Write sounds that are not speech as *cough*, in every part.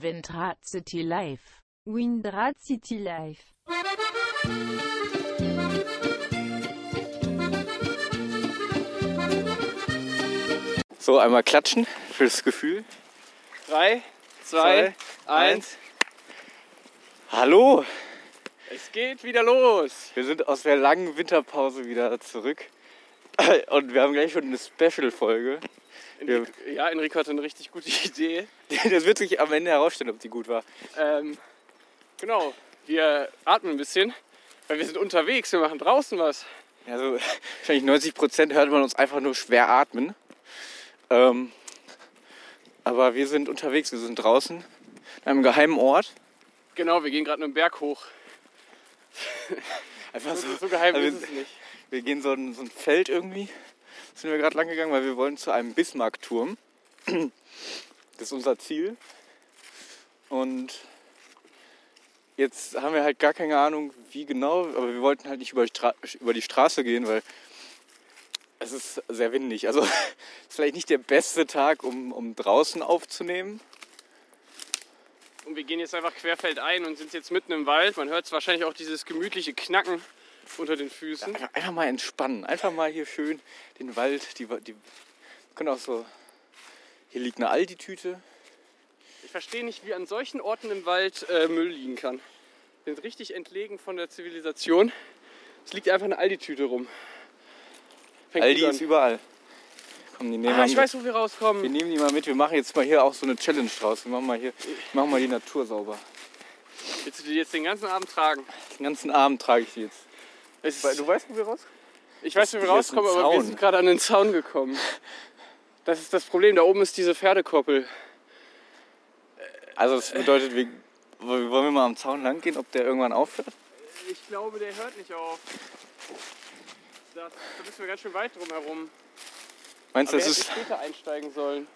Windrad City Life. Windrad City Life. So, einmal klatschen für das Gefühl. Drei, zwei, Zwei, eins. Hallo, Es geht wieder los. wir sind aus der langen Winterpause wieder zurück. Und wir haben gleich schon eine Special-Folge. Enrico, ja, Enrico hatte eine richtig gute *laughs* Idee. Das wird sich am Ende herausstellen, ob die gut war. Ähm, genau, wir atmen ein bisschen, weil wir sind unterwegs, wir machen draußen was. Also wahrscheinlich 90 Prozent hört man uns einfach nur schwer atmen. Ähm, aber wir sind unterwegs, wir sind draußen an einem geheimen Ort. Genau, wir gehen gerade einen Berg hoch. Einfach So, so, so geheim also ist es nicht. Wir gehen so ein, so ein Feld irgendwie. Sind wir gerade lang gegangen, weil wir wollen zu einem Bismarckturm. Das ist unser Ziel. Und jetzt haben wir halt gar keine Ahnung, wie genau, aber wir wollten halt nicht über über die Straße gehen, weil es ist sehr windig. Also *laughs* es ist vielleicht nicht der beste Tag, um, um draußen aufzunehmen. Und wir gehen jetzt einfach querfeldein und sind jetzt mitten im Wald. Man hört wahrscheinlich auch dieses gemütliche Knacken unter den Füßen. Einfach, einfach mal entspannen. Einfach mal hier schön den Wald. Die, die können auch so. Hier liegt eine Aldi-Tüte. Ich verstehe nicht, wie an solchen Orten im Wald äh, Müll liegen kann. Wir sind richtig entlegen von der Zivilisation. Es liegt einfach eine Aldi-Tüte rum. Fängt Aldi ist überall. Komm, die nehmen Ah, wir ich mit. weiß, wo wir Wir rauskommen. nehmen die mal mit. Wir machen jetzt mal hier auch so eine Challenge draus. Wir machen mal hier, machen mal die Natur sauber. Willst du die jetzt den ganzen Abend tragen? Den ganzen Abend trage ich die jetzt. Es Du weißt, wo wir raus? ich weiß, wie wir rauskommen, aber wir sind gerade an den Zaun gekommen. Das ist das Problem. Da oben ist diese Pferdekoppel. Also das bedeutet, wir, wollen wir mal am Zaun lang gehen, ob der irgendwann aufhört? Ich glaube, der hört nicht auf. Das, da müssen wir ganz schön weit drum herum. Meinst du, das ist, später einsteigen sollen.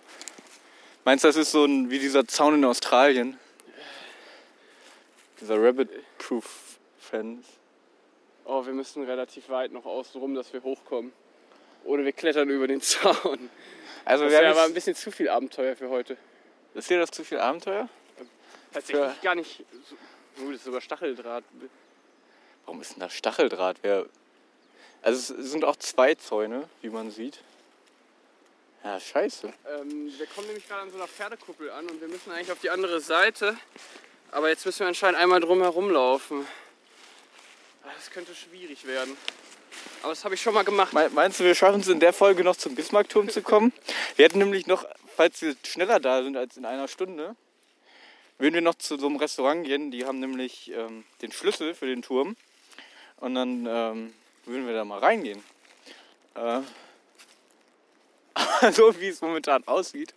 meinst, du, das ist so ein, wie dieser Zaun in Australien? Dieser Rabbit-Proof Fence. Oh, wir müssen relativ weit noch außen rum, dass wir hochkommen. Oder wir klettern über den *laughs* Zaun. Also Das wir wäre haben aber ein bisschen zu viel Abenteuer für heute. ist dir das zu viel Abenteuer? Tatsächlich Ja. gar nicht. So, oh, das ist sogar Stacheldraht. Warum ist denn da Stacheldraht? Wer, also es sind auch zwei Zäune, wie man sieht. Ja, scheiße. Ähm, wir kommen nämlich gerade an so einer Pferdekuppel an und wir müssen eigentlich auf die andere Seite. Aber jetzt müssen wir anscheinend einmal drum herum laufen. Ah, Das könnte schwierig werden. Aber das habe ich schon mal gemacht. Me- Meinst du, wir schaffen es in der Folge noch zum Bismarckturm zu kommen? *laughs* Wir hätten nämlich noch, falls wir schneller da sind als in einer Stunde, würden wir noch zu so einem Restaurant gehen. Die haben nämlich ähm, den Schlüssel für den Turm. Und dann ähm, würden wir da mal reingehen. Äh, *laughs* so wie es momentan aussieht,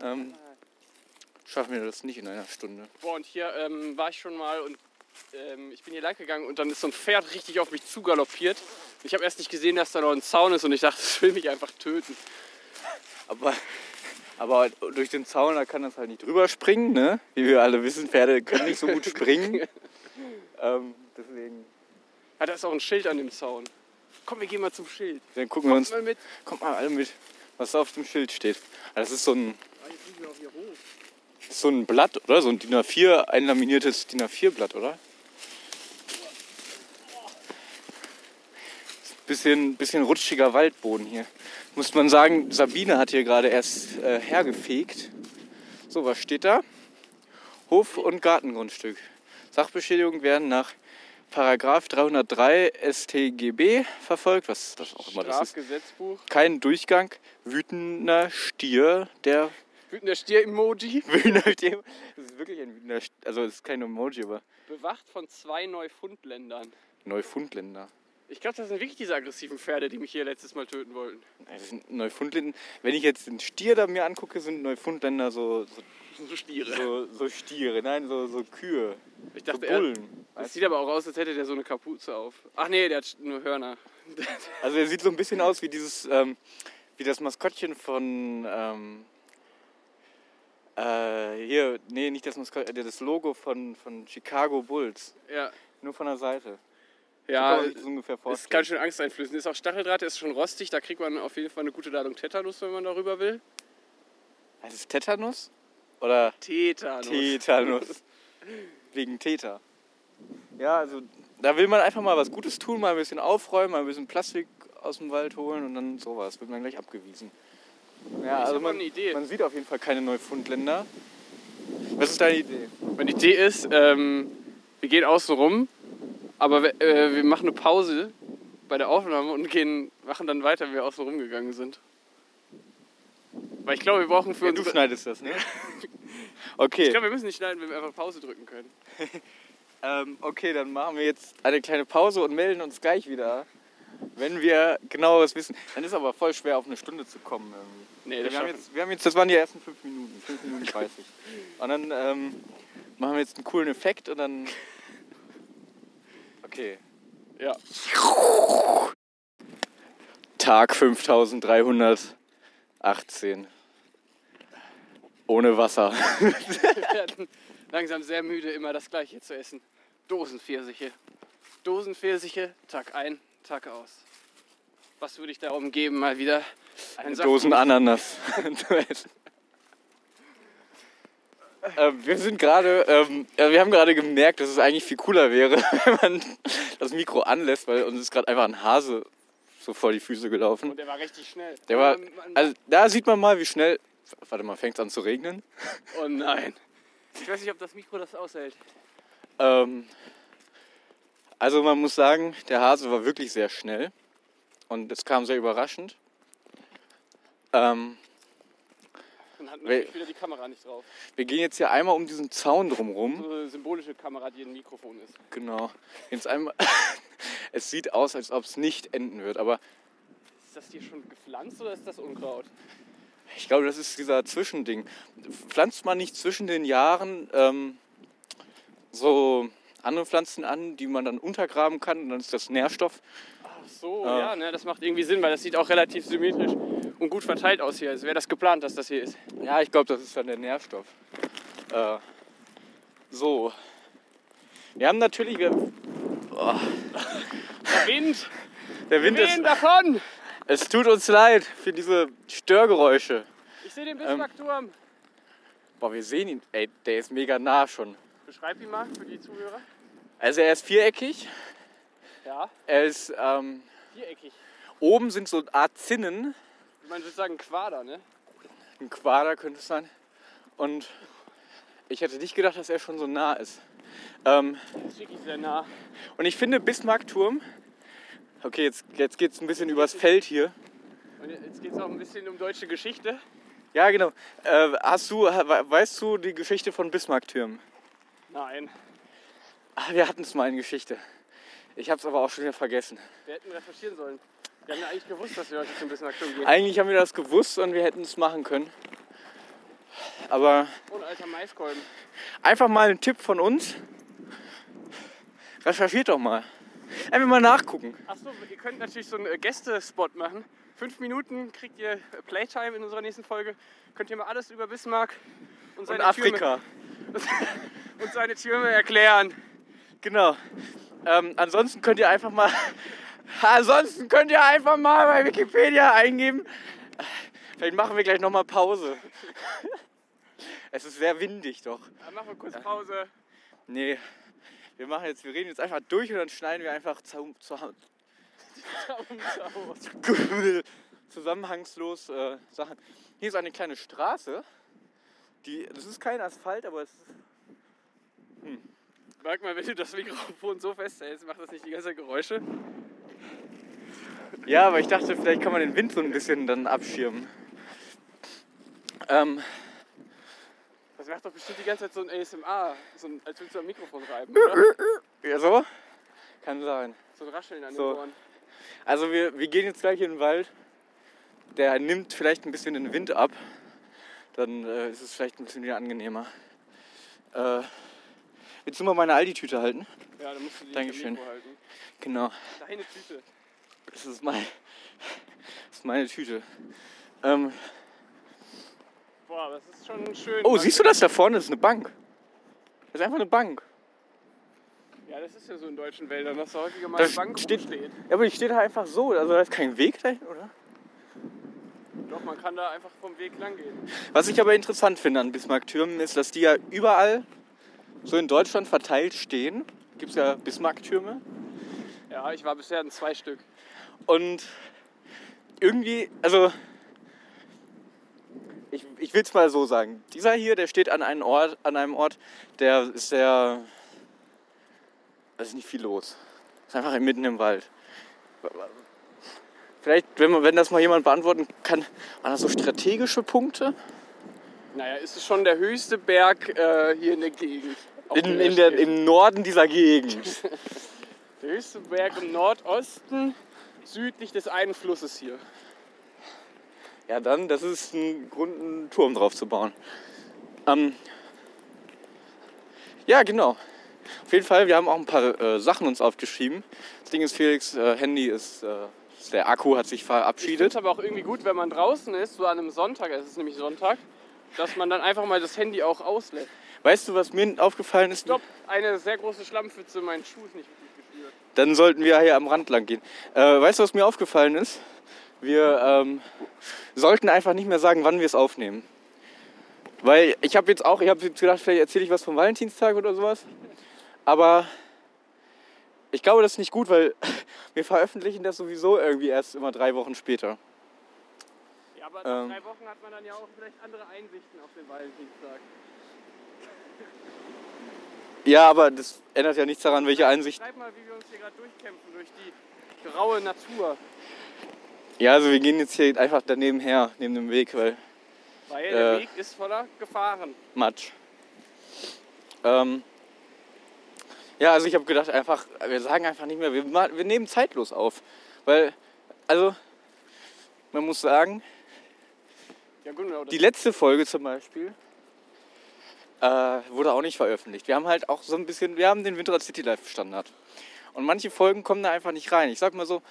ähm, schaffen wir das nicht in einer Stunde. Boah, und hier ähm, war ich schon mal und ähm, ich bin hier lang gegangen und dann ist so ein Pferd richtig auf mich zugaloppiert. Ich habe erst nicht gesehen, dass da noch ein Zaun ist und ich dachte, *laughs* es will mich einfach töten. Aber, aber durch den Zaun, da kann das halt nicht drüber springen, ne? Wie wir alle wissen, Pferde können nicht so gut springen. *laughs* ähm, deswegen, Ah, da ist auch ein Schild an dem Zaun. Komm, wir gehen mal zum Schild. dann gucken wir uns, Mal mit. kommt mal alle mit, was da auf dem Schild steht. Das ist so ein, Ah, jetzt wir auch hier hoch. So ein Blatt, oder? So ein DIN A4, einlaminiertes DIN A4-Blatt, oder? Bisschen, bisschen rutschiger Waldboden hier. Muss man sagen, Sabine hat hier gerade erst äh, hergefegt. So, was steht da? Hof- und Gartengrundstück. Sachbeschädigungen werden nach Paragraph 303 StGB verfolgt, was das auch immer das ist. Kein Durchgang, wütender Stier, der Wütender Stier-Emoji. *laughs* wütender Stier. Das ist wirklich ein wütender Stier. Also, es ist kein Emoji, aber Bewacht von zwei Neufundländern. Neufundländer. Ich glaube, das sind wirklich diese aggressiven Pferde, die mich hier letztes Mal töten wollten. Nein, Das sind Neufundländer. Wenn ich jetzt den Stier da mir angucke, sind Neufundländer so, so, *laughs* So Stiere. so, so Stiere. Nein, so, so Kühe. Ich So dachte, er, Bullen. das sieht aber auch aus, als hätte der so eine Kapuze auf. Ach nee, der hat nur Hörner. Also er sieht so ein bisschen aus wie dieses, ähm, wie das Maskottchen von, ähm, äh, hier, nee, nicht das Maskottchen, äh, das Logo von, von Chicago Bulls. Ja, Nur von der Seite. ja so ungefähr ist vorstellen. ganz schön angsteinflößend. Ist auch Stacheldraht, der ist schon rostig. Da kriegt man auf jeden Fall eine gute Ladung Tetanus, wenn man darüber will. Das ist Tetanus? Oder Tetanus. Tetanus. *laughs* Wegen Täter. Ja, also da will man einfach mal was Gutes tun, mal ein bisschen aufräumen, mal ein bisschen Plastik aus dem Wald holen und dann sowas. Wird man gleich abgewiesen. Ja, hab also man, eine Idee. man sieht auf jeden Fall keine Neufundländer. Was ist deine Idee? Meine Idee ist, ähm, wir gehen außen rum, aber wir, äh, wir machen eine Pause bei der Aufnahme und gehen, machen dann weiter, wie wir außen rumgegangen sind. Weil ich glaube, wir brauchen für Ja, uns. du schneidest das, ne? *laughs* Ich Okay. glaube, wir müssen nicht schneiden, wenn wir einfach Pause drücken können. *laughs* Ähm, okay, dann machen wir jetzt eine kleine Pause und melden uns gleich wieder, wenn wir genaueres wissen. Dann ist aber voll schwer, auf eine Stunde zu kommen. Irgendwie. Nee, das wir, haben jetzt, wir haben jetzt, das waren die ersten fünf Minuten, fünf Minuten 30. Und dann ähm, machen wir jetzt einen coolen Effekt und dann. Okay. Ja. Tag 5318. Ohne Wasser. Wir *laughs* werden langsam sehr müde, immer das Gleiche zu essen. Dosenpfirsiche. Dosenpfirsiche, Tag ein, Tag aus. Was würde ich darum geben, mal wieder ein Dosen Ananas zu *laughs* essen. Ähm, wir sind gerade, ähm, ja, wir haben gerade gemerkt, dass es eigentlich viel cooler wäre, *laughs* wenn man das Mikro anlässt, weil uns ist gerade einfach ein Hase so vor die Füße gelaufen. Und der war richtig schnell. Der war, Ähm, also da sieht man mal, wie schnell. Warte mal, fängt es an zu regnen? oh nein. *laughs* Ich weiß nicht, ob das Mikro das aushält. Ähm, also man muss sagen, der Hase war wirklich sehr schnell und es kam sehr überraschend. Ähm, Dann hat Wel- natürlich wieder die Kamera nicht drauf. wir gehen jetzt hier einmal um diesen Zaun drumrum. So eine symbolische Kamera, die ein Mikrofon ist. Genau. Jetzt einmal. *laughs* es sieht aus, als ob es nicht enden wird, aber Ist das hier schon gepflanzt oder ist das Unkraut? ich glaube, das ist dieser Zwischending. Pflanzt man nicht zwischen den Jahren ähm, so andere Pflanzen an, die man dann untergraben kann und dann ist das Nährstoff. So, Ah. ja, ne, das macht irgendwie Sinn, weil das sieht auch relativ symmetrisch und gut verteilt aus hier. Als wäre das geplant, dass das hier ist. Ja, ich glaube, das ist dann der Nährstoff. Äh, so. Wir haben natürlich. Wir, Der Wind! der Wind ist. Davon! Es tut uns leid für diese Störgeräusche. Ich sehe den Ähm. Bismarckturm. Boah, wir sehen ihn. Ey, der ist mega nah schon. Beschreib ihn mal für die Zuhörer. Also er ist viereckig. Ja, Er ist. Ähm, viereckig. oben sind so eine Art Zinnen. Man würde sagen Quader, ne? Ein Quader könnte es sein. Und ich hätte nicht gedacht, dass er schon so nah ist. Ähm, Das ist wirklich sehr nah. und ich finde Bismarckturm. Okay, jetzt, jetzt geht es ein bisschen übers Feld hier. Und jetzt geht es auch ein bisschen um deutsche Geschichte. Ja, genau. Äh, hast du, we- weißt du die Geschichte von Bismarcktürmen? Nein, Ah, wir hatten es mal in Geschichte. Ich habe es aber auch schon wieder vergessen. wir hätten recherchieren sollen. Wir haben ja eigentlich gewusst, dass wir heute zum Bismarckturm gehen. Eigentlich haben wir das gewusst und wir hätten es machen können. Aber Und alter Maiskolben. einfach mal ein Tipp von uns. Recherchiert doch mal. Einfach mal nachgucken. Achso, ihr könnt natürlich so einen äh, Gästespot machen. Fünf Minuten kriegt ihr äh, Playtime in unserer nächsten Folge. Könnt ihr mal alles über Bismarck und Und seine, Afrika. Türme, *laughs* und seine Türme erklären. Genau. Ähm, ansonsten könnt ihr einfach mal. *laughs* ansonsten könnt ihr einfach mal bei Wikipedia eingeben. Vielleicht machen wir gleich nochmal Pause. *laughs* es ist sehr windig doch. Dann machen wir kurz Pause. Nee. Wir machen jetzt, wir reden jetzt einfach durch und dann schneiden wir einfach zu, zu, *laughs* zusammenhangslos äh, Sachen. Hier ist eine kleine Straße. Die, das ist kein Asphalt, aber es ist Merk mal, wenn du das Mikrofon so festhältst, macht das nicht die ganze Zeit Geräusche? Ja, aber ich dachte, vielleicht kann man den Wind so ein bisschen dann abschirmen. Ähm, Das macht doch bestimmt die ganze Zeit so ein ASMR, so ein, als würdest du am Mikrofon reiben, oder? ja, so? Kann sein. So ein Rascheln an So. den Ohren. Also wir, wir gehen jetzt gleich in den Wald. Der nimmt vielleicht ein bisschen den Wind ab. Dann äh, ist es vielleicht ein bisschen wieder angenehmer. Äh, willst du mal meine Aldi-Tüte halten? Ja, dann musst du die Dankeschön. Halten. Genau, Deine Tüte. das ist, mein, das ist meine Tüte. Ähm, Boah, das ist schon schön. oh, siehst du das da vorne? Das ist eine Bank. Das ist einfach eine Bank. Ja, das ist ja so in deutschen Wäldern, dass da häufiger mal eine Bank steht- rumsteht. Ja, aber die steht da einfach so. Also da ist kein Weg dahin, oder? Doch, man kann da einfach vom Weg lang gehen. Was ich aber interessant finde an Bismarck-Türmen ist, dass die ja überall so in Deutschland verteilt stehen. Gibt es ja Bismarck-Türme. Ja, ich war bisher in zwei Stück. Und irgendwie, also ich, ich will es mal so sagen. Dieser hier, der steht an einem Ort, an einem Ort, der ist sehr. Da ist nicht viel los. Ist einfach mitten im Wald. Vielleicht, wenn, man, wenn das mal jemand beantworten kann, waren das so strategische Punkte? Naja, ist es schon der höchste Berg äh, hier in der Gegend. In, in er der. Im Norden dieser Gegend. Der höchste Berg im Nordosten, südlich des einen Flusses hier. Ja, dann, das ist ein Grund, einen Turm drauf zu bauen. Ähm, ja, genau. Auf jeden Fall, wir haben auch ein paar äh, Sachen uns aufgeschrieben. Das Ding ist, Felix äh, Handy ist, äh, der Akku hat sich Ich finde verabschiedet. es aber auch irgendwie gut, wenn man draußen ist, so an einem Sonntag, es ist nämlich Sonntag, dass man dann einfach mal das Handy auch auslässt. Weißt du, was mir aufgefallen ist? Stopp, eine sehr große Schlammpfütze, mein Schuh ist nicht richtig gespürt. Dann sollten wir hier am Rand lang gehen. Äh, weißt du, was mir aufgefallen ist? Wir ähm, sollten einfach nicht mehr sagen, wann wir es aufnehmen. Weil ich habe jetzt auch, ich habe gedacht, vielleicht erzähle ich was vom Valentinstag oder sowas. Aber ich glaube, das ist nicht gut, weil *laughs* wir veröffentlichen das sowieso irgendwie erst immer drei Wochen später. Ja, aber nach Ähm. drei Wochen hat man dann ja auch vielleicht andere Einsichten auf den Valentinstag. Ja, aber das ändert ja nichts daran, welche Einsicht. Schreib mal, wie wir uns hier gerade durchkämpfen durch die graue Natur. Ja, also wir gehen jetzt hier einfach daneben her, neben dem Weg, weil Weil der Äh. Weg ist voller Gefahren. Matsch. Ähm, ja, also ich habe gedacht, einfach, wir sagen einfach nicht mehr, wir, wir nehmen zeitlos auf. Weil, also, man muss sagen, Ja, genau. die letzte Folge zum Beispiel äh, wurde auch nicht veröffentlicht. Wir haben halt auch so ein bisschen, wir haben den Windrad City Life Standard. Und manche Folgen kommen da einfach nicht rein. Ich sag mal so,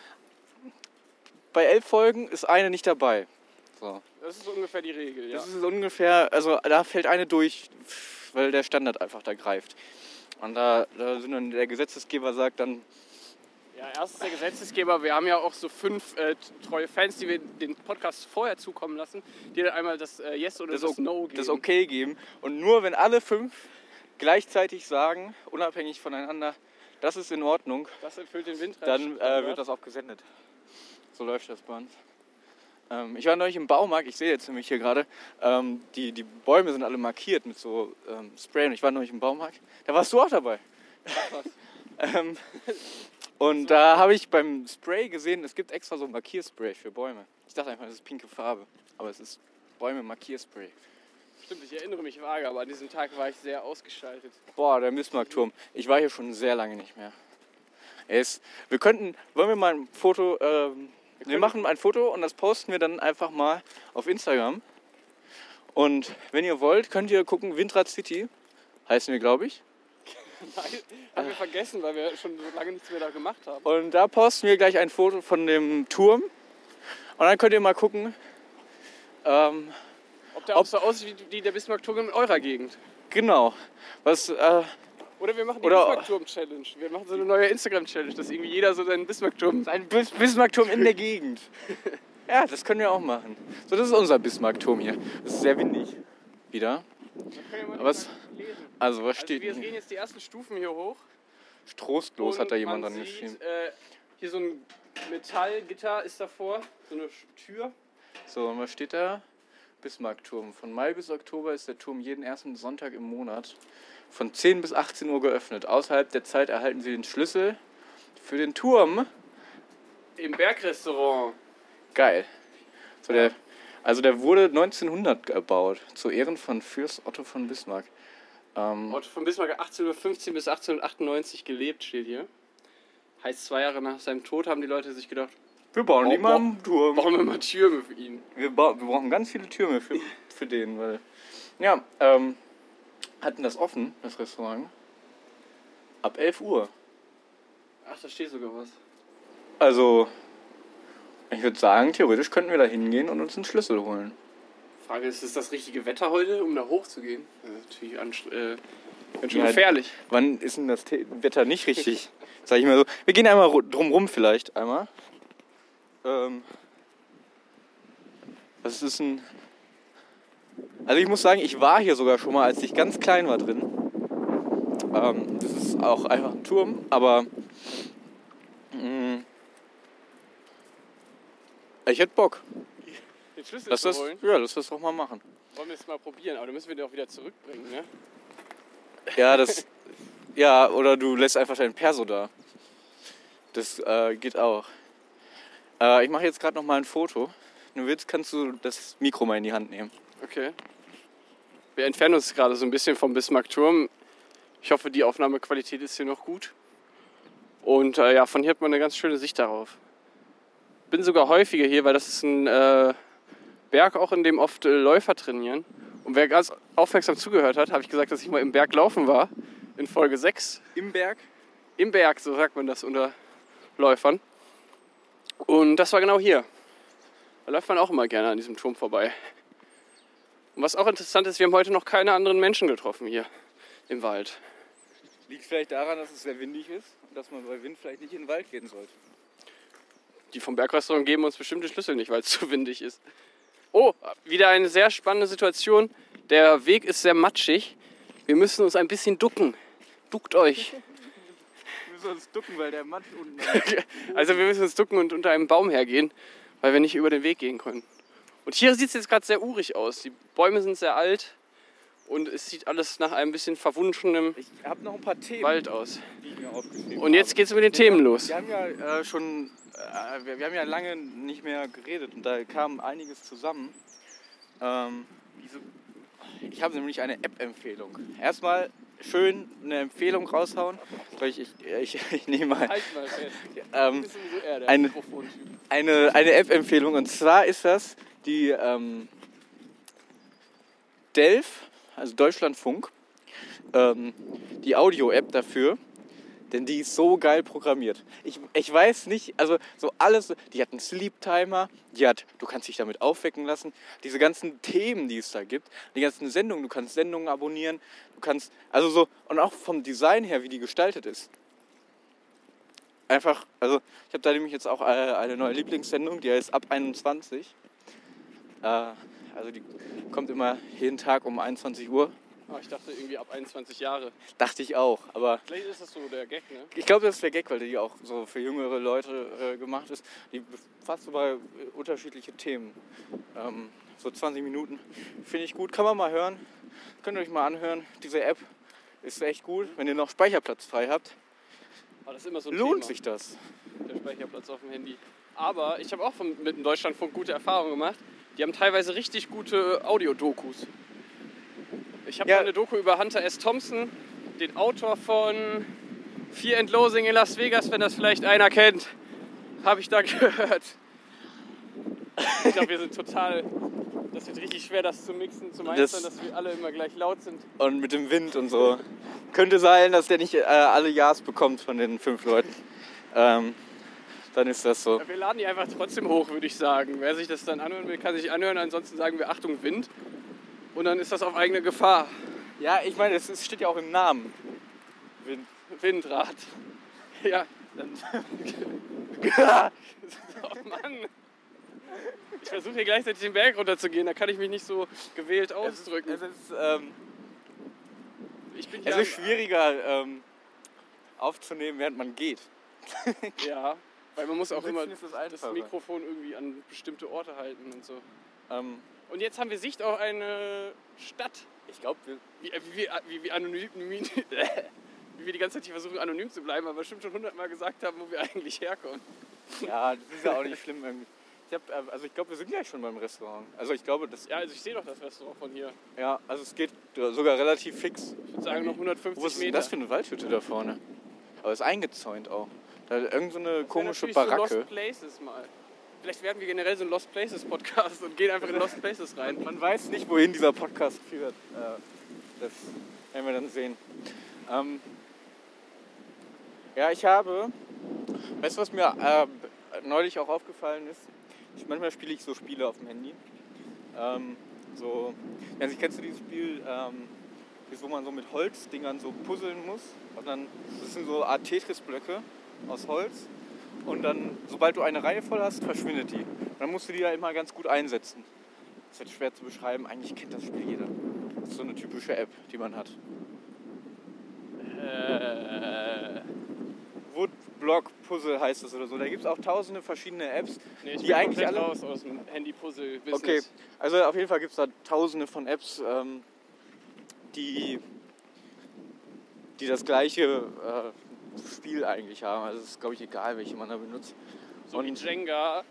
bei elf Folgen ist eine nicht dabei. So. das ist ungefähr die Regel, ja. Das ist ungefähr, also da fällt eine durch, weil der Standard einfach da greift. Und da, da sind dann der Gesetzesgeber sagt dann, Ja, erstens der Gesetzesgeber. Wir haben ja auch so fünf äh, treue Fans, die wir den Podcast vorher zukommen lassen, die dann einmal das äh, Yes oder das, das, O- No geben. das okay geben. Und nur wenn alle fünf gleichzeitig sagen, unabhängig voneinander, das ist in Ordnung, Das erfüllt den Windrad. dann äh, wird das auch gesendet. So läuft das bei uns. Ähm, ich war neulich im Baumarkt, ich sehe jetzt nämlich hier gerade, ähm, die, die Bäume sind alle markiert mit so ähm, Spray. Und ich war neulich im Baumarkt, da warst du auch dabei. *laughs* ähm, und da habe ich beim Spray gesehen, es gibt extra so Markierspray für Bäume. Ich dachte einfach, das ist pinke Farbe, aber es ist Bäume-Markierspray. Stimmt, ich erinnere mich vage, aber an diesem Tag war ich sehr ausgeschaltet. Boah, der Bismarckturm. Ich war hier schon sehr lange nicht mehr. Ist, wir könnten, wollen wir mal ein Foto, ähm, wir, können- machen ein Foto und das posten wir dann einfach mal auf Instagram. Und wenn ihr wollt, könnt ihr gucken, Windrad City heißen wir, glaube ich. *laughs* Nein, haben wir vergessen, weil wir schon so lange nichts mehr da gemacht haben. Und da posten wir gleich ein Foto von dem Turm. Und dann könnt ihr mal gucken, ähm, Ob der auch so aussieht wie der Bismarck-Turm in eurer Gegend. genau, was, äh, Oder wir machen die Bismarck-Turm-Challenge. Wir machen so eine neue Instagram-Challenge, dass irgendwie jeder so seinen Bismarck-Turm... ein Bis Bismarckturm in der Gegend. Ja, das können wir auch machen. So, das ist unser Bismarckturm hier. Das ist sehr windig. Wieder. Was? Lesen. Also, was Also steht wir denn gehen jetzt die ersten Stufen hier hoch. Trostlos hat da jemand man dran geschrieben. Äh, hier so ein Metallgitter ist davor, so eine Tür. So, und was steht da? Bismarckturm. Von Mai bis Oktober ist der Turm jeden ersten Sonntag im Monat von 10 bis 18 Uhr geöffnet. Außerhalb der Zeit erhalten Sie den Schlüssel für den Turm. Im Bergrestaurant. Geil. So, der, also der wurde 1900 gebaut, zu Ehren von Fürst Otto von Bismarck. Ähm, Otto von Bismarck 1815 bis 1898 gelebt, steht hier. Heißt, zwei Jahre nach seinem Tod haben die Leute sich gedacht, wir bauen mal bo- einen Turm. brauchen wir mal Türme für ihn. Wir, ba wir brauchen ganz viele Türme für, *laughs* für den, weil. Ja, ähm, hatten das offen, das Restaurant. Ab 11 Uhr. Ach, da steht sogar was. Also, ich würde sagen, theoretisch könnten wir da hingehen und uns einen Schlüssel holen. Frage ist, ist das richtige Wetter heute, um da hochzugehen? Das ist natürlich äh, ganz schön Ja, gefährlich. Wann ist denn das The Wetter nicht richtig? *laughs* Sag ich mal so. Wir gehen einmal ru- drumrum vielleicht einmal. Ähm, Das ist ein. Also ich muss sagen, ich war hier sogar schon mal, als ich ganz klein war drin. Ähm, das ist auch einfach ein Turm, aber mh, ich hätte Bock. Den Schlüssel Lass zu das, holen. ja, lass das doch mal machen. Wollen wir es mal probieren, aber dann müssen wir den auch wieder zurückbringen, ne? Ja, das. ja, oder du lässt einfach deinen Perso da. Das äh, geht auch. Äh, ich mache jetzt gerade noch mal ein Foto. Du willst, kannst du das Mikro mal in die Hand nehmen. Okay. Wir entfernen uns gerade so ein bisschen vom Bismarckturm. Ich hoffe, die Aufnahmequalität ist hier noch gut. Und äh, ja, von hier hat man eine ganz schöne Sicht darauf. Bin sogar häufiger hier, weil das ist ein äh, Berg, auch in dem oft äh, Läufer trainieren. Und wer ganz aufmerksam zugehört hat, habe ich gesagt, dass ich mal im Berg laufen war. In Folge 6. Im Berg? Im Berg, so sagt man das unter Läufern. Und das war genau hier. Da läuft man auch immer gerne an diesem Turm vorbei. Und was auch interessant ist, wir haben heute noch keine anderen Menschen getroffen hier im Wald. Liegt vielleicht daran, dass es sehr windig ist und dass man bei Wind vielleicht nicht in den Wald gehen sollte. Die vom Bergrestaurant geben uns bestimmte Schlüssel nicht, weil es *laughs* zu windig ist. Oh, wieder eine sehr spannende Situation. Der Weg ist sehr matschig. Wir müssen uns ein bisschen ducken. Duckt euch. Wir müssen uns ducken, weil der Matsch unten *laughs* Also wir müssen uns ducken und unter einem Baum hergehen, weil wir nicht über den Weg gehen können. Und hier sieht es jetzt gerade sehr urig aus. Die Bäume sind sehr alt und es sieht alles nach einem bisschen verwunschenem Ich habe noch ein paar Themen, Wald aus. Und jetzt geht es mit den Themen los. Wir haben ja äh, schon, äh, wir, wir haben ja lange nicht mehr geredet und da kam einiges zusammen. Ähm, ich habe nämlich eine App-Empfehlung. Erstmal schön eine Empfehlung raushauen, ich, ich, ich, *laughs* ich nehme mal Halt ähm, Eine- eine, eine App-Empfehlung und zwar ist das die ähm, Delf, also Deutschlandfunk, ähm, die Audio-App dafür, denn die ist so geil programmiert. Ich, ich weiß nicht, also so alles, die hat einen Sleep-Timer, die hat, du kannst dich damit aufwecken lassen, diese ganzen Themen, die es da gibt, die ganzen Sendungen, du kannst Sendungen abonnieren, du kannst, also so, und auch vom Design her, wie die gestaltet ist. Einfach, also ich habe da nämlich jetzt auch äh, eine neue Lieblingssendung, die heißt Ab 21. Äh, also die kommt immer jeden Tag um 21 Uhr. Ah, ich dachte irgendwie ab 21 Jahre. Dachte ich auch, aber Vielleicht ist das so der Gag, ne? ich glaube, das ist der Gag, weil die auch so für jüngere Leute äh, gemacht ist. Die befasst über äh, unterschiedliche Themen. Ähm, so 20 Minuten finde ich gut, kann man mal hören. Könnt ihr euch mal anhören. Diese App ist echt gut. Wenn ihr noch Speicherplatz frei habt, Aber das ist immer so ein lohnt Thema, sich das. der Speicherplatz auf dem Handy. Aber ich habe auch von, mit dem Deutschlandfunk gute Erfahrungen gemacht. Die haben teilweise richtig gute Audiodokus. Ich habe Ja. eine Doku über Hunter S. Thompson, den Autor von Fear and Losing in Las Vegas, wenn das vielleicht einer kennt, habe ich da *laughs* gehört. Ich glaube, wir sind total. Das wird richtig schwer, das zu mixen, zu meistern, Das- dass wir alle immer gleich laut sind. Und mit dem Wind und so. Könnte sein, dass der nicht äh, alle Ja's bekommt von den fünf Leuten. Ähm, dann ist das so. Ja, wir laden die einfach trotzdem hoch, würde ich sagen. Wer sich das dann anhören will, kann sich anhören. Ansonsten sagen wir Achtung Wind. Und dann ist das auf eigene Gefahr. Ja, ich meine, es ist- steht ja auch im Namen. Wind. Windrad. *laughs* Ja. Dann *laughs* Oh Mann. Ich versuche hier gleichzeitig den Berg runterzugehen, da kann ich mich nicht so gewählt ausdrücken. Es ist, ähm, Ich bin es ist schwieriger ähm, aufzunehmen, während man geht. Ja, weil man muss auch immer das das. Mikrofon irgendwie an bestimmte Orte halten und so. Ähm, Und jetzt haben wir Sicht auf eine Stadt. ich glaube, wir, Wie, wie, wie, wie, wie anonym, *laughs* wie, wir die ganze Zeit hier versuchen, anonym zu bleiben, aber bestimmt schon hundertmal gesagt haben, wo wir eigentlich herkommen. ja, das ist ja auch nicht schlimm irgendwie. Ich hab, äh, also ich glaube, wir sind gleich schon beim Restaurant. Also ich glaube, das, Ja, also ich sehe doch das Restaurant von hier. ja, also es geht sogar relativ fix. Ich würde sagen noch 150 Wo ist denn Meter. das für eine Waldhütte da vorne? Aber ist eingezäunt auch. Da ist irgend so eine Das komische So Baracke. Lost Places mal. Vielleicht werden wir generell so ein Lost Places Podcast und gehen einfach in Lost Places rein. Man weiß nicht, wohin dieser Podcast führt. Äh, Das werden wir dann sehen. Ähm, ja, ich habe. Weißt du, was mir äh, neulich auch aufgefallen ist? Ich, manchmal spiele ich so Spiele auf dem Handy. Ähm, so, also kennst du dieses Spiel, ähm, das, wo man so mit Holzdingern so puzzeln muss? Und dann, das sind so Art Tetris-Blöcke aus Holz. Und dann, sobald du eine Reihe voll hast, verschwindet die. Dann musst du die ja immer ganz gut einsetzen. ist jetzt schwer zu beschreiben. Eigentlich kennt das Spiel jeder. Das ist so eine typische App, die man hat. Äh, Woodblock Puzzle heißt es oder so. Da gibt es auch tausende verschiedene Apps. nee, Die eigentlich alle- raus aus dem Handy-Puzzle-Business. Okay, also auf jeden Fall gibt es da tausende von Apps, ähm, die, die das gleiche äh, Spiel eigentlich haben. Also es ist, glaube ich, egal, welche man da benutzt. So wie Und- Jenga,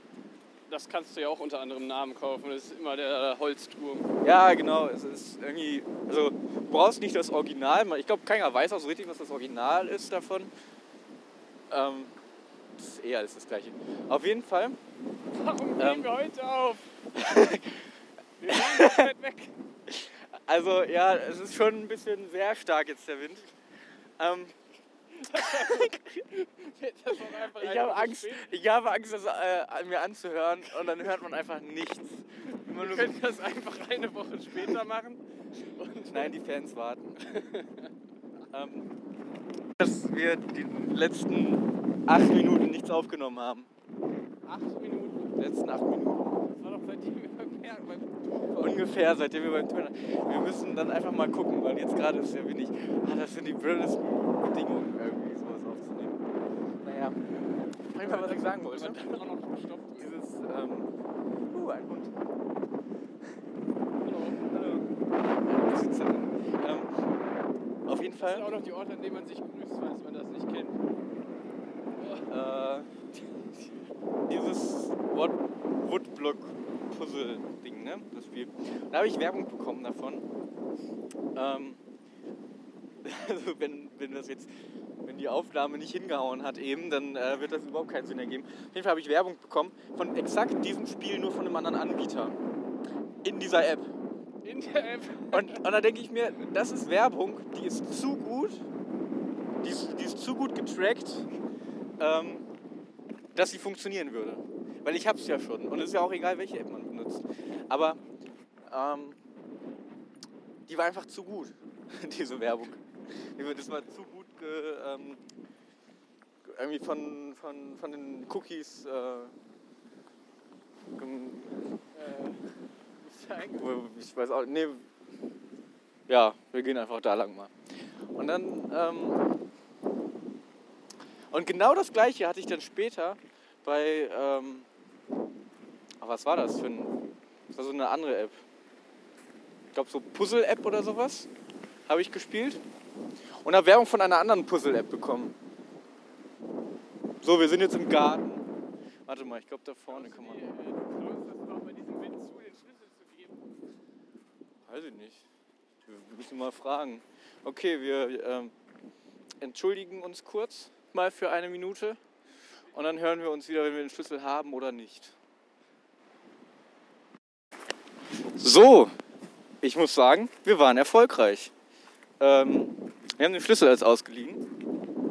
das kannst du ja auch unter anderem Namen kaufen. Das ist immer der Holzturm. Ja, genau. Es ist irgendwie, also du brauchst nicht das Original. Ich glaube, keiner weiß auch so richtig, was das Original ist davon. Ähm, das ist eher alles das gleiche. Auf jeden Fall. Warum Ähm. gehen wir heute auf? *laughs* wir sind weg. Also ja, es ist schon ein bisschen sehr stark jetzt der Wind. Ähm, ich habe Angst, ich habe Angst, das äh, mir anzuhören und dann hört man einfach nichts. Immer Wir können das einfach eine Woche später machen. Und nein, die Fans warten. *laughs* ähm, dass wir die letzten acht Minuten nichts aufgenommen haben. acht Minuten. Die letzten acht Minuten. Das war doch seitdem waren. Ungefähr, seitdem wir beim Turnen. Wir müssen dann einfach mal gucken, weil jetzt gerade ist ja wenig. Ah, das sind die blödesten Bedingungen, irgendwie sowas aufzunehmen. Naja, auf jeden Fall, was ich sagen wollte. Und dann auch noch gestoppt. Dieses, ähm, uh, ein Hund. Hallo. Hallo. Besitzer. Ähm, auf jeden Das sind auch Fall, noch die Orte, an denen man sich grüßt, falls man das nicht kennt. äh, dieses Wood Woodblock-Puzzle-Ding, ne? Das Spiel. Da habe ich Werbung bekommen davon. Ähm, *laughs* also wenn, wenn das jetzt, wenn die Aufnahme nicht hingehauen hat eben, dann äh, wird das überhaupt keinen Sinn ergeben. Auf jeden Fall habe ich Werbung bekommen von exakt diesem Spiel, nur von einem anderen Anbieter. In dieser App. In der App. *laughs* Und, und da denke ich mir, das ist Werbung, die ist zu gut, die ist, die ist zu gut getrackt, ähm, dass sie funktionieren würde. Weil ich habe es ja schon und es ist ja auch egal, welche App man benutzt. Aber ähm, die war einfach zu gut, *laughs* diese Werbung. Das war zu gut ge, ähm, irgendwie von, von, von den Cookies. Äh, Äh, Ich weiß auch nee. Ja, wir gehen einfach da lang mal. Und dann. Ähm, und genau das gleiche hatte ich dann später bei. Ähm, was war das für ein. Das war so eine andere App. Ich glaube, so Puzzle-App oder sowas habe ich gespielt. Und habe Werbung von einer anderen Puzzle-App bekommen. So, wir sind jetzt im Garten. Warte mal, ich glaube, da vorne kann man. Weiß ich nicht. Wir müssen mal fragen. Okay, wir ähm, entschuldigen uns kurz mal für eine Minute und dann hören wir uns wieder, wenn wir den Schlüssel haben oder nicht. So, ich muss sagen, wir waren erfolgreich. Ähm, wir haben den Schlüssel als ausgeliehen.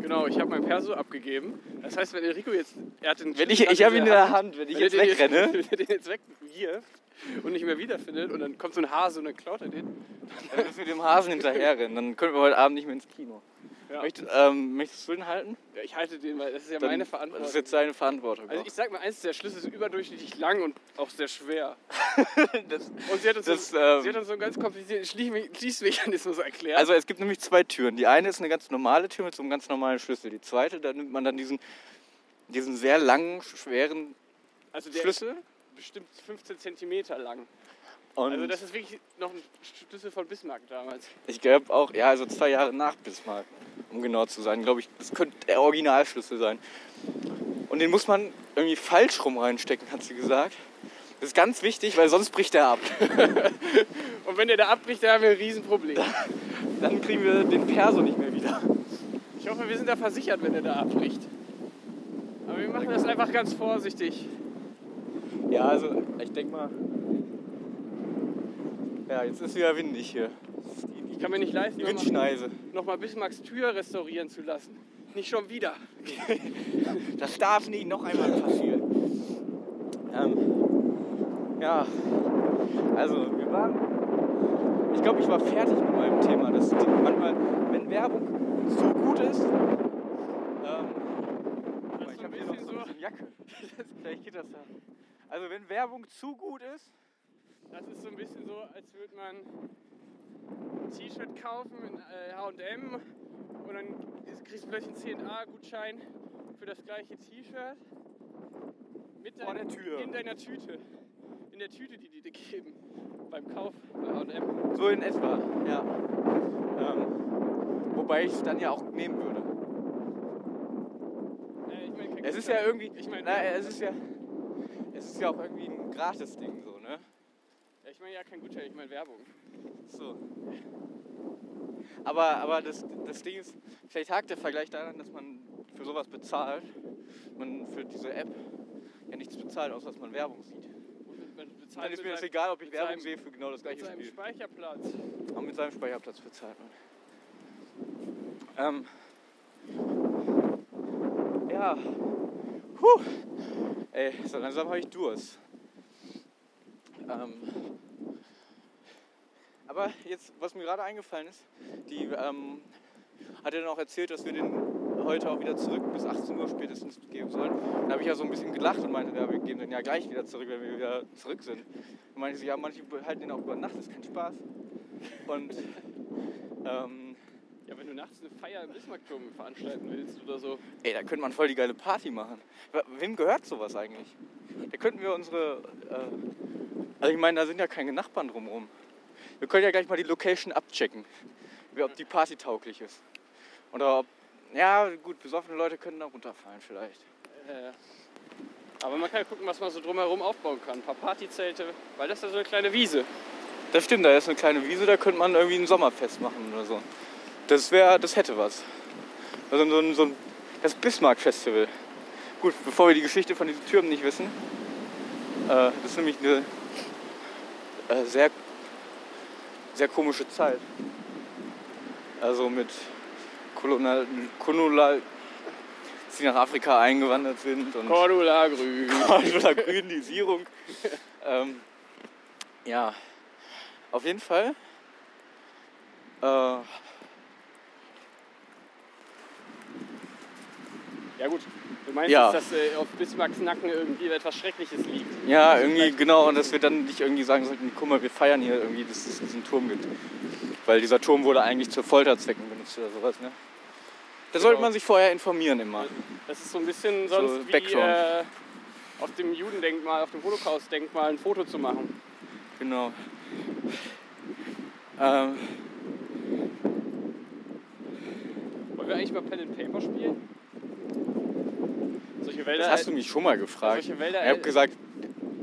Genau, ich habe mein Perso abgegeben. Das heißt, wenn Enrico jetzt, er hat den Wenn ich, ich habe ihn in der Hand, wenn ich Wenn jetzt den wegrenne, Jetzt, *laughs* wenn er den jetzt wegwirft und nicht mehr wiederfindet und dann kommt so ein Hase und dann klaut er den. dann müssen wir dem Hasen hinterherrennen. Dann können wir heute Abend nicht mehr ins Kino. Ja. Möcht, ähm, möchtest du den halten? Ja, ich halte den, weil das ist ja Dann- meine Verantwortung. Das ist jetzt deine Verantwortung. also ich sag mal eins, der Schlüssel ist überdurchschnittlich lang und auch sehr schwer. *laughs* das, Und sie hat uns, Das, so, ähm, sie hat uns so einen ganz komplizierten Schließme- Schließmechanismus erklärt. Also es gibt nämlich zwei Türen. Die eine ist eine ganz normale Tür mit so einem ganz normalen Schlüssel. Die zweite, da nimmt man dann diesen, diesen sehr langen, schweren Also der Schlüssel. ist bestimmt 15 Zentimeter lang. Und Also das ist wirklich noch ein Schlüssel von Bismarck damals. ich glaube auch, ja, also zwei Jahre nach Bismarck, um genau zu sein, glaube ich, das könnte der Originalschlüssel sein. Und den muss man irgendwie falsch rum reinstecken, hat sie gesagt. Das ist ganz wichtig, weil sonst bricht er ab. *laughs* Und wenn der da abbricht, dann haben wir ein Riesenproblem. Dann kriegen wir den Perso nicht mehr wieder. Ich hoffe, wir sind da versichert, wenn der da abbricht. Aber wir machen das einfach ganz vorsichtig. Ja, also ich denke mal. Ja, jetzt ist wieder windig hier. Ich kann mir nicht leisten, Die nochmal Windschneise. noch mal Bismarcks Tür restaurieren zu lassen. Nicht schon wieder. *laughs* Das darf nicht noch einmal passieren. Ähm, ja, also wir waren. Ich glaube, ich war fertig mit meinem Thema. Das manchmal, wenn Werbung zu gut ist. Ähm, ich so ein habe hier noch bisschen so so. ein bisschen Jacke. *laughs* Vielleicht geht das ja. Also wenn Werbung zu gut ist, Das ist so ein bisschen so, als würde man ein T-Shirt kaufen in H&M und dann kriegst du plötzlich einen 10a-Gutschein für das gleiche T-Shirt mit der Tür. in deiner Tüte. In der Tüte, die die dir geben beim Kauf bei H&M. So in etwa, ja. Ähm, wobei ich es dann ja auch nehmen würde. Äh, ich mein, Es ist ja irgendwie, Ich meine, na, es ist ja, es ist ja auch irgendwie ein Gratis-Ding so, ne? Ich meine ja kein Gutschein, ich meine Werbung. So. Aber, aber das, das Ding ist, vielleicht hakt der Vergleich daran, dass man für sowas bezahlt. Man für diese App ja nichts bezahlt, außer dass man Werbung sieht. Man Dann bezahlt ist mit mir das seinem- egal, ob ich mit Werbung seinem- sehe für genau das mit gleiche seinem Spiel. Speicherplatz. Aber mit seinem Speicherplatz bezahlt man. Ähm. Ja. Puh. Ey, so langsam habe ich Durst. Ähm. Aber jetzt, was mir gerade eingefallen ist, die ähm, hat ja noch erzählt, dass wir den heute auch wieder zurück bis 18 Uhr spätestens geben sollen. Da habe ich ja so ein bisschen gelacht und meinte, ja, wir geben den ja gleich wieder zurück, wenn wir wieder zurück sind. Und meinte sie, ja, manche halten den auch über Nacht, das ist kein Spaß. Und ähm, Ja, wenn du nachts eine Feier im Bismarckturm veranstalten willst oder so. ey, da könnte man voll die geile Party machen. Wem gehört sowas eigentlich? Da könnten wir unsere. Äh, also ich meine, da sind ja keine Nachbarn drumherum. Wir können ja gleich mal die Location abchecken, ob die Party tauglich ist. Oder ob. Ja, gut, besoffene Leute können da runterfallen vielleicht. Äh, aber man kann ja gucken, was man so drumherum aufbauen kann. Ein paar Partyzelte, weil das ist ja so eine kleine Wiese. Das stimmt, da ist eine kleine Wiese, da könnte man irgendwie ein Sommerfest machen oder so. Das wäre, das hätte was. Also so ein, so ein das Bismarck-Festival. Gut, bevor wir die Geschichte von diesen Türmen nicht wissen, äh, das ist nämlich eine äh, sehr, sehr komische Zeit. Also mit Kolonial, Kolonial, die nach Afrika eingewandert sind und Cordula Grün. *laughs* oder Grünisierung. ähm, ja, auf jeden Fall. Äh, Ja gut, du meinst Ja. dass äh, auf Bismarcks Nacken irgendwie etwas Schreckliches liegt. ja, irgendwie genau, und dass wir dann nicht irgendwie sagen sollten, guck mal, wir feiern hier irgendwie, dass es diesen Turm gibt. Weil dieser Turm wurde eigentlich zu Folterzwecken benutzt oder sowas, ne? Da sollte Genau. man sich vorher informieren immer. Das ist so ein bisschen sonst wie Background. äh, auf dem Judendenkmal, auf dem Holocaust-Denkmal ein Foto zu machen. Genau. Ähm, Wollen wir eigentlich mal Pen and Paper spielen? Solche Wälder, das hast du mich schon mal gefragt. solche Wälder, Ich habe gesagt,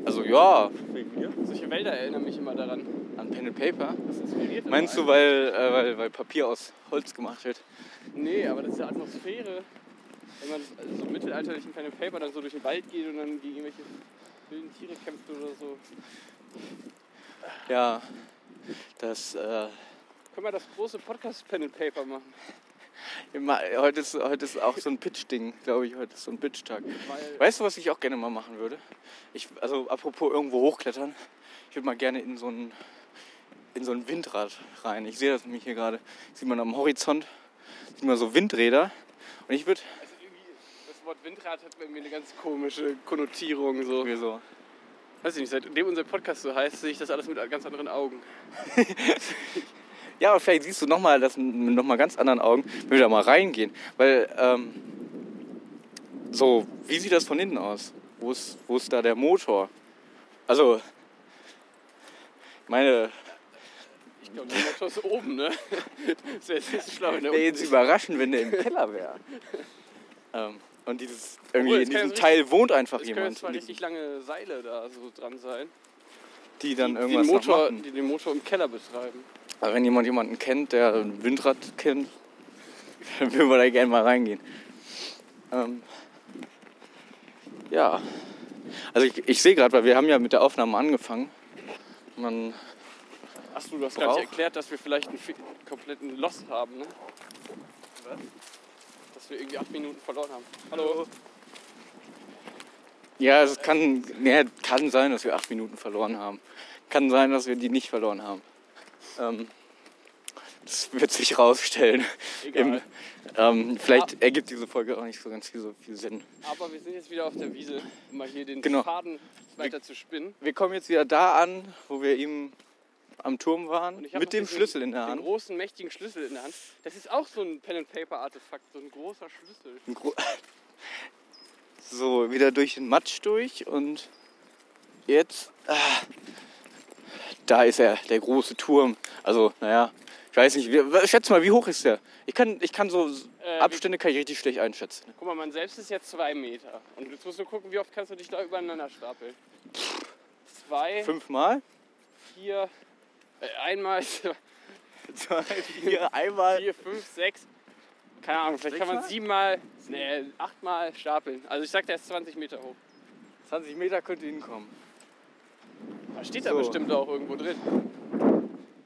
also ja, wegen mir. solche Wälder erinnern mich immer daran. An Pen and Paper. Das inspiriert Meinst du, weil, äh, weil, weil Papier aus Holz gemacht wird? Nee, aber das ist ja Atmosphäre. Wenn man also so mittelalterlichen Pen and Paper dann so durch den Wald geht und dann gegen irgendwelche wilden Tiere kämpft oder so. Ja, das. Äh, Können wir das große Podcast Pen and Paper machen? Heute, ist, heute ist auch so ein Pitch-Ding, glaube ich. Heute ist so ein Pitch-Tag. Weißt du, was ich auch gerne mal machen würde? Ich, also, apropos irgendwo hochklettern. Ich würde mal gerne in so ein, in so ein Windrad rein. Ich sehe das nämlich hier gerade. Sieht man am Horizont. Sieht man so Windräder. Und ich würde. also das Wort Windrad hat bei mir eine ganz komische Konnotierung. So. mir so. Weiß ich nicht, seitdem unser Podcast so heißt, sehe ich das alles mit ganz anderen Augen. *laughs* Ja, vielleicht siehst du nochmal das mit nochmal ganz anderen Augen, wenn wir da mal reingehen. Weil, ähm, so, wie sieht das von hinten aus? Wo ist, wo ist da der Motor? Also, ich meine, Ich glaube, der Motor ist oben, ne? *laughs* Das wäre jetzt schlau, wenn der wäre unten jetzt überraschend, wenn der im *laughs* Keller wäre. ähm, und dieses, irgendwie Obwohl, in diesem Teil wohnt einfach Es können jemand, zwar richtig lange Seile da so dran sein, die dann die, irgendwas den Motor, machen. die den Motor im Keller betreiben. Aber wenn jemand jemanden kennt, der ein Windrad kennt, *laughs* dann würden wir da gerne mal reingehen. Ähm, ja, also ich, ich sehe gerade, weil wir haben ja mit der Aufnahme angefangen. Man, Achso, du hast gar nicht erklärt, dass wir vielleicht einen kompletten Lost haben, ne? Dass wir irgendwie acht Minuten verloren haben. Hallo? ja, es kann, nee, kann sein, dass wir acht Minuten verloren haben. Kann sein, dass wir die nicht verloren haben. Ähm, Das wird sich rausstellen. Egal. ähm, vielleicht ergibt diese Folge auch nicht so ganz viel, so viel Sinn. Aber wir sind jetzt wieder auf der Wiese, um mal hier den Genau. Faden weiter zu spinnen. Wir kommen jetzt wieder da an, wo wir eben am Turm waren, mit dem Schlüssel in der Den Hand. großen, mächtigen Schlüssel in der Hand. Das ist auch so ein Pen-and-Paper-Artefakt, so ein großer Schlüssel. Ein gro- *laughs* So, wieder durch den Matsch durch und jetzt, ah, da ist er, der große Turm. Also, naja, ich weiß nicht, wie, schätze mal, wie hoch ist der? Ich kann, ich kann so Äh, Abstände kann ich richtig schlecht einschätzen. Guck mal, man selbst ist jetzt zwei Meter. Und jetzt musst du gucken, wie oft kannst du dich da übereinander stapeln. Zwei, Fünfmal? vier, äh, einmal, *laughs* Zwei, vier, einmal. vier, fünf, sechs. Keine Ahnung, vielleicht kann man siebenmal, nee, achtmal stapeln. Also ich sag, der ist 20 Meter hoch. 20 Meter könnte hinkommen. Da steht da So. bestimmt auch irgendwo drin.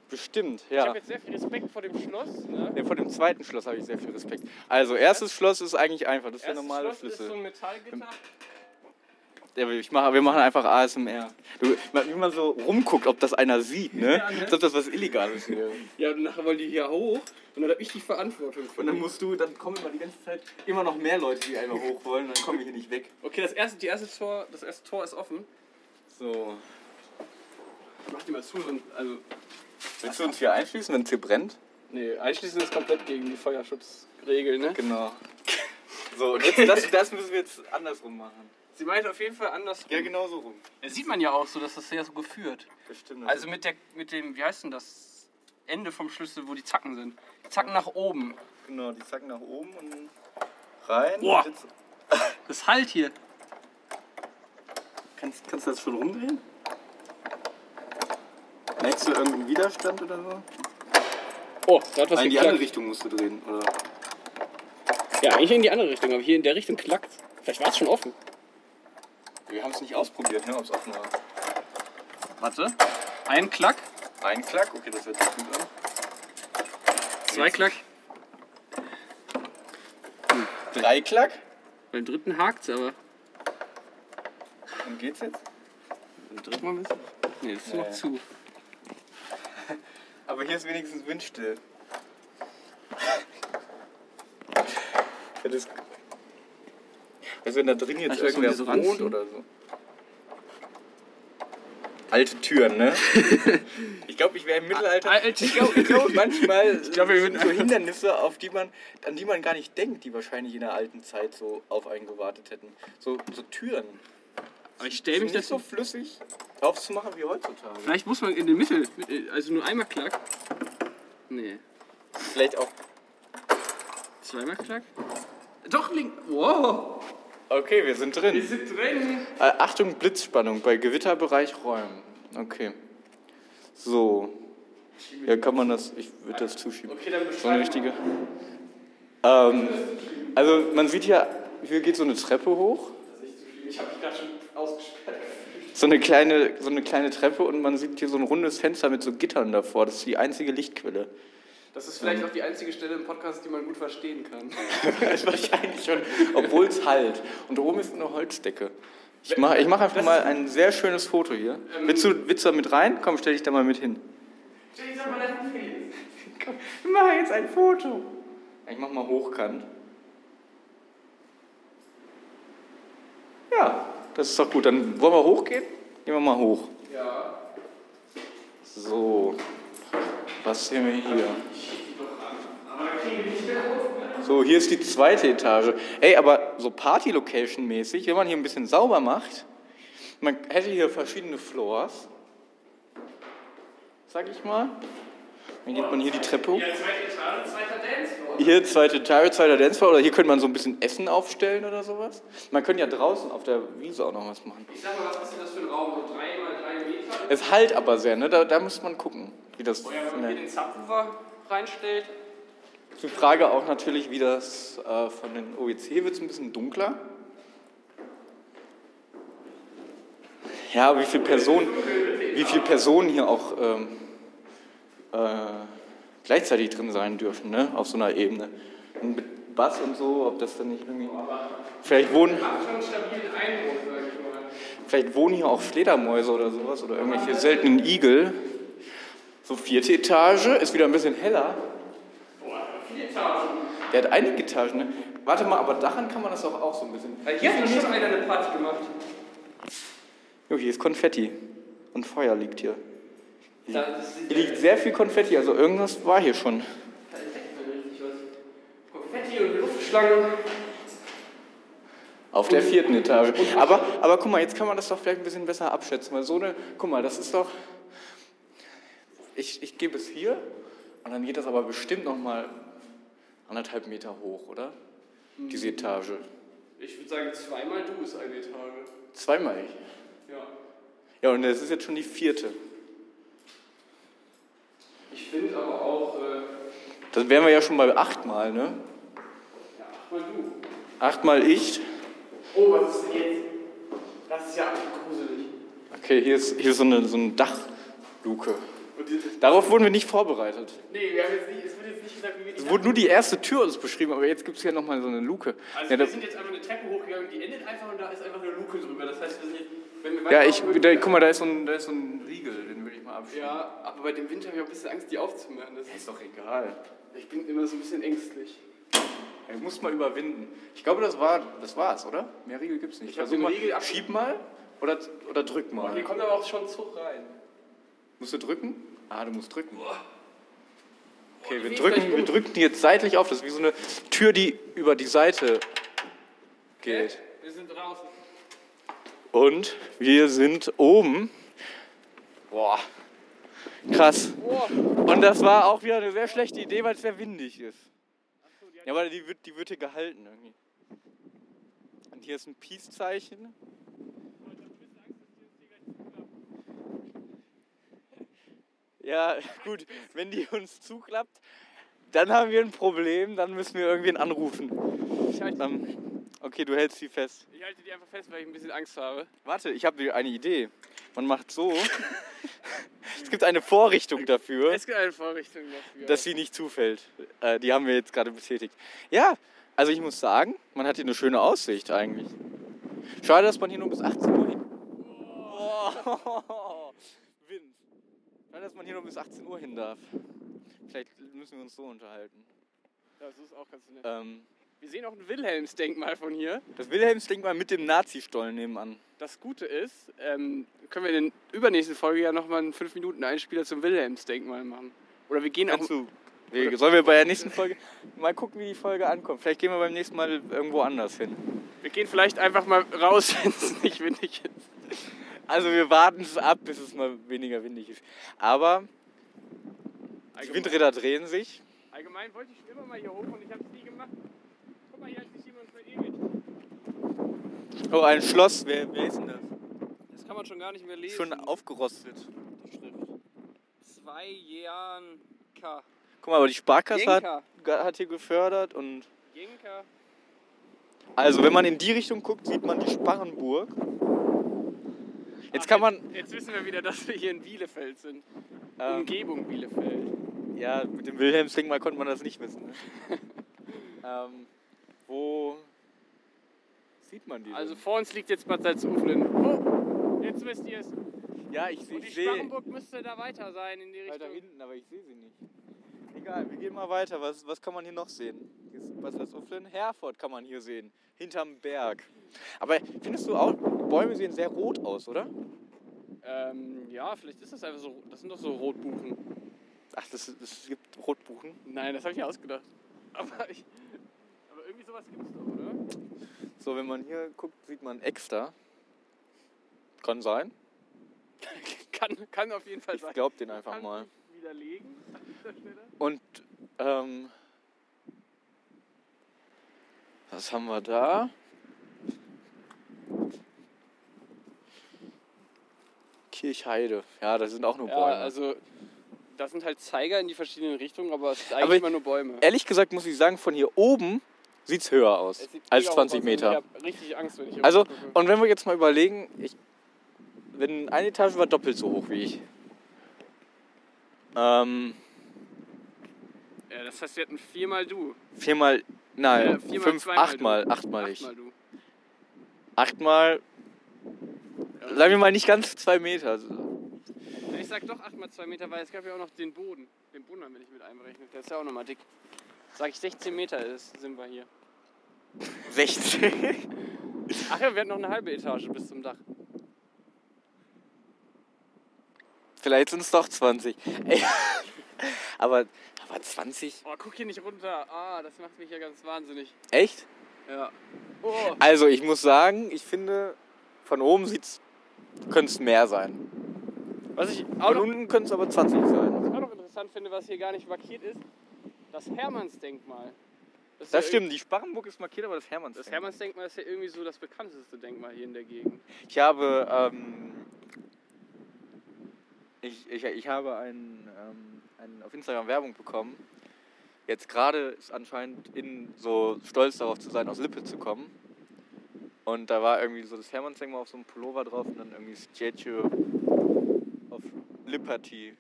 Bestimmt, Ich ja. habe jetzt sehr viel Respekt vor dem Schloss. Ne? Ja, Vor dem zweiten Schloss habe ich sehr viel Respekt. Also, erstes Schloss ist eigentlich einfach, das ist der normale Schloss ist so Schlüssel. ein Metallgitter. Ja, ich mache, wir machen einfach ASMR. Du, wie man so rumguckt, ob das einer sieht, ne? Ja, ne? Als ob das was Illegales wäre. Ja, und nachher wollen die hier hoch und dann habe ich die Verantwortung. Für Und dann musst du, dann kommen immer die ganze Zeit immer noch mehr Leute, die einmal hoch wollen, dann kommen wir hier nicht weg. Okay, das erste, die erste Tor, das erste Tor ist offen. So. Ich mach die mal zu. Und, also, Willst du uns hier einschließen, wenn es hier brennt? nee, einschließen ist komplett gegen die Feuerschutzregeln. Ne? Genau. *laughs* So, und jetzt, das, das müssen wir jetzt andersrum machen. Sie meint auf jeden Fall anders. Ja, genau so rum. Das sieht man ja auch so, dass das sehr so geführt. Bestimmt. Also mit, der, mit dem, wie heißt denn das? Ende vom Schlüssel, wo die Zacken sind. Die Zacken nach oben. genau, die zacken nach oben und rein. Boah. Und jetzt- Das halt hier. Kannst, kannst du das schon rumdrehen? Merkst du irgendeinen Widerstand oder so? Oh, da hat was Nein, in die andere Richtung musst du drehen, oder? Ja, eigentlich in die andere Richtung, aber hier in der Richtung klackt. Vielleicht war es schon offen. Wir haben es nicht ausprobiert, ne, ob es offen war. Warte. Ein Klack, Ein Klack, okay, das hört sich gut an. zwei Klack. Drei Klack. Beim dritten hakt's aber. Und geht's jetzt? Beim dritten Mal ist Nee, das ist Nee. noch zu. Aber hier ist wenigstens windstill. Ja, das also wenn da drin jetzt man irgendwer so wohnt oder so. Alte Türen, ne? *laughs* ich glaube, ich wäre im Mittelalter. Alte- ich glaube, glaub, manchmal *laughs* Ich glaub, wir würden sind so Hindernisse, auf die man, an die man gar nicht denkt, die wahrscheinlich in der alten Zeit so auf einen gewartet hätten. So, so Türen. Aber ich stelle mich nicht das so flüssig aufzumachen wie heutzutage. Vielleicht muss man in den Mittel, also nur einmal Klack. Nee. Vielleicht auch. Zweimal Klack? Doch, link. Wow! Okay, wir sind drin. sind drin! Äh, Achtung, Blitzspannung bei Gewitterbereich räumen. Okay. So. Ja, kann man das. Ich würde das zuschieben. Okay, dann So eine richtige. Ähm, also man sieht hier, hier geht so eine Treppe hoch. Ich habe mich gerade schon ausgesperrt. So eine, kleine, so eine kleine Treppe und man sieht hier so ein rundes Fenster mit so Gittern davor. Das ist die einzige Lichtquelle. Das ist vielleicht auch die einzige Stelle im Podcast, die man gut verstehen kann. *laughs* Das wahrscheinlich schon, obwohl es halt. Und oben ist eine Holzdecke. Ich mache ich mach einfach mal ein sehr schönes Foto hier. Willst du, willst du da mit rein? Komm, stell dich da mal mit hin. *laughs* Komm, wir machen jetzt ein Foto. Ich mach mal hochkant. Ja, das ist doch gut. Dann wollen wir hochgehen? Gehen wir mal hoch. Ja. So, was sehen wir hier? So, hier ist die zweite Etage. Ey, aber so Party-Location-mäßig, wenn man hier ein bisschen sauber macht, man hätte hier verschiedene Floors, sag ich mal. Dann geht man hier die Treppe hoch. Hier zweite Etage, zweiter Dancefloor. Oder hier könnte man so ein bisschen Essen aufstellen oder sowas. Man könnte ja draußen auf der Wiese auch noch was machen. Ich sag mal, was ist denn das für ein Raum? So drei mal drei Meter? Es halt aber sehr, ne? Da, da muss man gucken, wie das. Oh ja, wenn man ne. hier den Subwoofer reinstellt. Die Frage auch natürlich, wie das äh, von den OEC wird es ein bisschen dunkler. Ja, wie viele Personen, wie viele Personen hier auch ähm, äh, gleichzeitig drin sein dürfen, ne? auf so einer Ebene. Und mit Bass und so, ob das dann nicht irgendwie. Vielleicht wohnen, vielleicht wohnen hier auch Fledermäuse oder sowas oder irgendwelche seltenen Igel. So, vierte Etage, ist wieder ein bisschen heller. Boah, vier Etagen. Der hat einige Etagen, ne? Warte mal, aber daran kann man das auch, auch so ein bisschen. Weil hier hat doch schon einer eine Party gemacht. Jo, hier ist Konfetti. Und Feuer liegt hier. Hier liegt sehr viel Konfetti, also irgendwas war hier schon. Konfetti und Luftschlangen. Auf der vierten Etage. Aber, aber guck mal, jetzt kann man das doch vielleicht ein bisschen besser abschätzen. Weil so eine, guck mal, das ist doch. Ich, ich gebe es hier und dann geht das aber bestimmt noch mal anderthalb Meter hoch, oder? Diese Etage. Ich würde sagen, zweimal du ist eine Etage. Zweimal. Ja. Ja, und das ist jetzt schon die vierte. Ich finde aber auch, äh, Dann wären wir ja schon bei achtmal, ne? ja, achtmal du. Achtmal ich. Oh, was ist denn jetzt? Das ist ja gruselig. Okay, hier ist, hier ist so, eine, so eine Dachluke. Darauf wurden wir nicht vorbereitet. nee, wir haben jetzt nicht, es wird jetzt nicht gesagt, wie wir die Es wurde nur die erste Tür uns beschrieben, aber jetzt gibt es hier nochmal so eine Luke. Also ja, wir sind jetzt einfach eine Treppe hochgegangen, die endet einfach und da ist einfach eine Luke drüber. Das heißt, wir sind jetzt, wenn wir ja ich, da, guck mal, da ist, so ein, da ist so ein Riegel, mal abschieben. Ja, aber bei dem Winter habe ich auch ein bisschen Angst, die aufzumachen. Das Ist doch egal. ich bin immer so ein bisschen ängstlich. Ja, du musst mal überwinden. Ich glaube, das war das war's, oder? Mehr Riegel gibt's nicht. Ich hab Versuch den mal, Riegel schieb mal oder, oder drück mal. Hier kommt aber auch schon Zug rein. Musst du drücken? Ah, du musst drücken. Okay, wir drücken, wir drücken die jetzt seitlich auf. Das ist wie so eine Tür, die über die Seite geht. Wir sind draußen. Und wir sind oben. Boah, krass. Und das war auch wieder eine sehr schlechte Idee, weil es sehr windig ist. Ja, aber die wird, die wird hier gehalten irgendwie. Und hier ist ein Peace-Zeichen. Ja, gut, wenn die uns zuklappt, dann haben wir ein Problem, dann müssen wir irgendwen anrufen. halte, Ähm, okay, du hältst sie fest. ich halte die einfach fest, weil ich ein bisschen Angst habe. Warte, ich habe eine Idee. Man macht so. *laughs* es gibt eine Vorrichtung dafür. Es gibt eine Vorrichtung dafür. dass sie nicht zufällt. Äh, die haben wir jetzt gerade betätigt. Ja, also ich muss sagen, man hat hier eine schöne Aussicht eigentlich. Schade, dass man hier nur bis 18 Uhr hin. Oh. *laughs* Wind. Schade, dass man hier nur bis 18 Uhr hin darf. Vielleicht müssen wir uns so unterhalten. das ist auch ganz nett. Ähm, Wir sehen auch ein Wilhelmsdenkmal von hier. das Wilhelmsdenkmal mit dem Nazi-Stollen nebenan. Das Gute ist, ähm, können wir in der übernächsten Folge ja nochmal einen 5-Minuten-Einspieler zum Wilhelmsdenkmal machen. Oder wir gehen auch. Du, wir, sollen wir bei der nächsten Folge mal gucken, wie die Folge ankommt? Vielleicht gehen wir beim nächsten Mal irgendwo anders hin. Wir gehen vielleicht einfach mal raus, *laughs* wenn es nicht windig ist. Also wir warten es ab, bis es mal weniger windig ist. Aber die Windräder drehen sich. allgemein wollte ich schon immer mal hier hoch und ich habe es nie gemacht. Guck mal, hier hat sich verewigt. Oh, ein Schloss. Wer, wer ist denn das? Das kann man schon gar nicht mehr lesen. Schon aufgerostet, die Schrift. Zwei K. Guck mal, aber die Sparkasse hat, hat hier gefördert und Jenka. also wenn man in die Richtung guckt, sieht man die Sparrenburg. Jetzt Ach, kann man Jetzt wissen wir wieder, dass wir hier in Bielefeld sind. ähm, Umgebung Bielefeld. ja mit dem Wilhelmsdenkmal konnte man das nicht wissen. Ne? *laughs* ähm, wo sieht man die? Also denn? vor uns liegt jetzt Bad Salzuflen. Oh, jetzt wisst ihr es. ja, ich, seh- Und die sehe Sparrenburg müsste da weiter sein in die Richtung. weiter hinten, aber ich sehe sie nicht. Egal, wir gehen mal weiter. Was, was kann man hier noch sehen? Hier ist was ist Uflen? Herford kann man hier sehen. Hinterm Berg. Aber findest du auch, die Bäume sehen sehr rot aus, oder? Ähm, ja, vielleicht ist das einfach so. Das sind doch so Rotbuchen. Ach, das, es gibt Rotbuchen. Nein, das habe ich mir ausgedacht. Aber, ich, aber irgendwie sowas gibt es doch, oder? So, wenn man hier guckt, sieht man Exter. Kann sein. *laughs* kann, kann auf jeden Fall Ich sein. glaub den einfach Kann mal. ich widerlegen an dieser Stelle. Und, ähm, was haben wir da? Kirchheide. Ja, das sind auch nur Ja, Bäume. also das sind halt Zeiger in die verschiedenen Richtungen, aber es sind Aber eigentlich ich- immer nur Bäume. Ehrlich gesagt muss ich sagen, von hier oben sieht es höher aus Es als mega 20 hoch aus und Meter. Ich habe richtig Angst, wenn ich Also, und wenn wir jetzt mal überlegen, ich, wenn eine Etage war doppelt so hoch wie ich. Ähm, Ja, das heißt, wir hatten viermal du. viermal, nein, Äh, viermal, fünf, achtmal, du. achtmal ich. Achtmal du. Achtmal, Ja, sagen wir mal nicht ganz zwei Meter. Ich sag doch 8 mal 2 Meter, weil es gab ja auch noch den Boden. Den Boden haben wir nicht mit einberechnet. Der ist ja auch nochmal dick. Sag ich 16 Meter ist, sind wir hier. 16. Ach ja, wir hatten noch eine halbe Etage bis zum Dach. Vielleicht sind es doch 20. Ey, *laughs* aber, aber 20? Oh, guck hier nicht runter. Ah, das macht mich ja ganz wahnsinnig. Echt? Ja. Oh. Also ich muss sagen, ich finde, von oben sieht's, könnte es mehr sein. Was ich auch Von unten könnte es aber 20 sein. was ich auch noch interessant finde, was hier gar nicht markiert ist, das Hermannsdenkmal. Ist Das ja stimmt, die Sparrenburg ist markiert, aber das Hermanns. Das Hermannsdenkmal ist ja irgendwie so das bekannteste Denkmal hier in der Gegend. Ich habe, ähm, ich, ich, ich habe ein, ähm, ein, auf Instagram Werbung bekommen. Jetzt gerade ist anscheinend in so stolz darauf zu sein, aus Lippe zu kommen. Und da war irgendwie so das Hermannsdenkmal auf so einem Pullover drauf und dann irgendwie Statue of Liberty.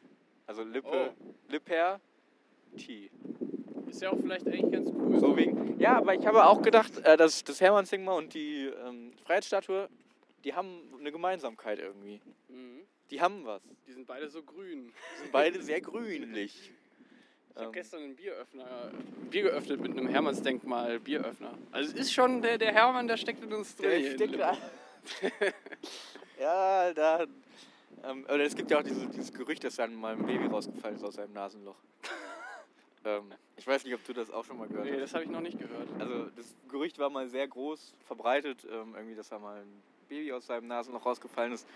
Also Lippe, Lipper T. Ist ja auch vielleicht eigentlich ganz cool. So wegen, ja, aber ich habe auch gedacht, äh, dass das Hermannsdenkmal und die ähm, Freiheitsstatue, die haben eine Gemeinsamkeit irgendwie. Mhm. Die haben was. Die sind beide so grün. Die sind beide sehr grünlich. Ich habe Ähm, gestern einen Bieröffner, ein Bier geöffnet mit einem Hermannsdenkmal Bieröffner. Also es ist schon der, der Hermann, der steckt in uns drin. der steckt da. *laughs* ja, da. Ähm, oder es gibt ja auch diese, dieses Gerücht, dass dann mal ein Baby rausgefallen ist aus seinem Nasenloch. Ähm, ich weiß nicht, ob du das auch schon mal gehört Nee, hast. das habe ich noch nicht gehört. Also das Gerücht war mal sehr groß verbreitet, ähm, irgendwie, dass da mal ein Baby aus seinem Nasenloch rausgefallen ist.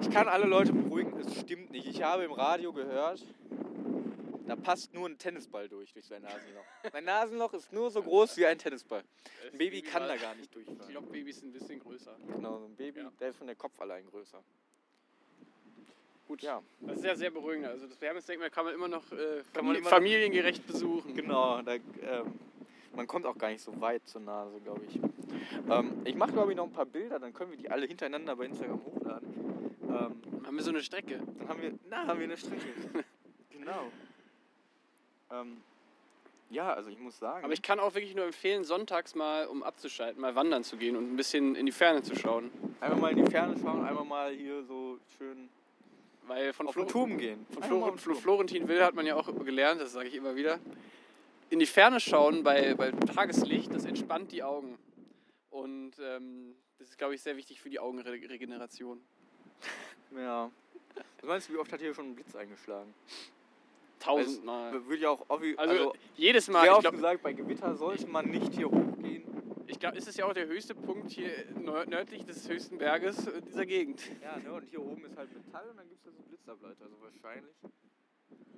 Ich kann alle Leute beruhigen, es stimmt nicht. Ich habe im Radio gehört, da passt nur ein Tennisball durch, durch sein Nasenloch. *laughs* Sein Nasenloch ist nur so groß wie ein Tennisball. Ein Baby kann da gar nicht Ich durchfahren. glaube, Babys sind ein bisschen größer. Genau, so ein Baby, Ja. da ist schon der Kopf allein größer. Gut, Ja, das ist ja sehr beruhigend. Also das Hermannsdenkmal kann man immer noch äh, Kann man famili- familiengerecht besuchen. genau. Da, ähm, man kommt auch gar nicht so weit zur Nase, glaube ich. Ähm, ich mache, glaube ich, noch ein paar Bilder, dann können wir die alle hintereinander bei Instagram hochladen. Ähm, Haben wir so eine Strecke. Dann haben wir, na, haben wir eine Strecke. *laughs* genau. Ähm, ja, also ich muss sagen. Aber ich kann auch wirklich nur empfehlen, sonntags mal, um abzuschalten, mal wandern zu gehen und ein bisschen in die Ferne zu schauen. einmal mal in die Ferne schauen, einmal mal hier so schön Weil von auf Flo den Turm gehen. Von Flor Turm. Florentin Will hat man ja auch gelernt, das sage ich immer wieder. In die Ferne schauen bei, bei Tageslicht, das entspannt die Augen. Und ähm, das ist, glaube ich, sehr wichtig für die Augenregeneration. *laughs* Ja. Was meinst du, wie oft hat hier schon ein Blitz eingeschlagen? Tausendmal. Würde ich auch, Also, also, jedes Mal, sehr ich oft gesagt, bei Gewitter sollte man nicht hier hochgehen. Ich glaub, ist es ja auch der höchste Punkt hier nör- nördlich des höchsten Berges äh, dieser Gegend. Ja, ne, und hier oben ist halt Metall und dann gibt es da so Blitzableiter. Also wahrscheinlich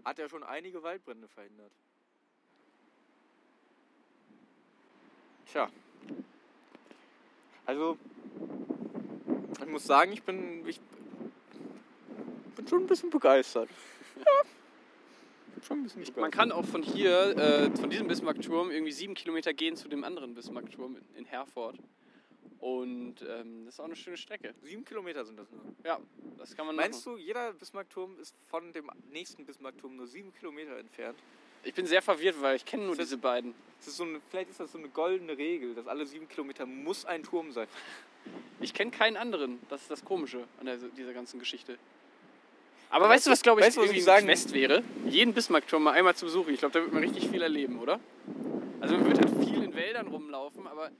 hat er schon einige Waldbrände verhindert. Tja. Also, ich muss sagen, ich bin, ich bin schon ein bisschen begeistert. *laughs* Ja. Schon ein bisschen Ich, man kann auch von hier, äh, von diesem Bismarckturm, irgendwie sieben Kilometer gehen zu dem anderen Bismarckturm in, in Herford. Und ähm, das ist auch eine schöne Strecke. Sieben Kilometer sind das nur. Ja, das kann man Meinst machen. du, jeder Bismarckturm ist von dem nächsten Bismarckturm nur sieben Kilometer entfernt? Ich bin sehr verwirrt, weil ich kenne nur Ist das- diese beiden. Ist so eine, vielleicht ist das so eine goldene Regel, dass alle sieben Kilometer muss ein Turm sein. Ich kenne keinen anderen. Das ist das Komische an der, dieser ganzen Geschichte. Aber weißt du, was glaube ich weißt was irgendwie ich sagen- Quest wäre? Jeden Bismarckturm mal einmal zu besuchen. Ich glaube, da wird man richtig viel erleben, oder? Also man wird halt viel in Wäldern rumlaufen, aber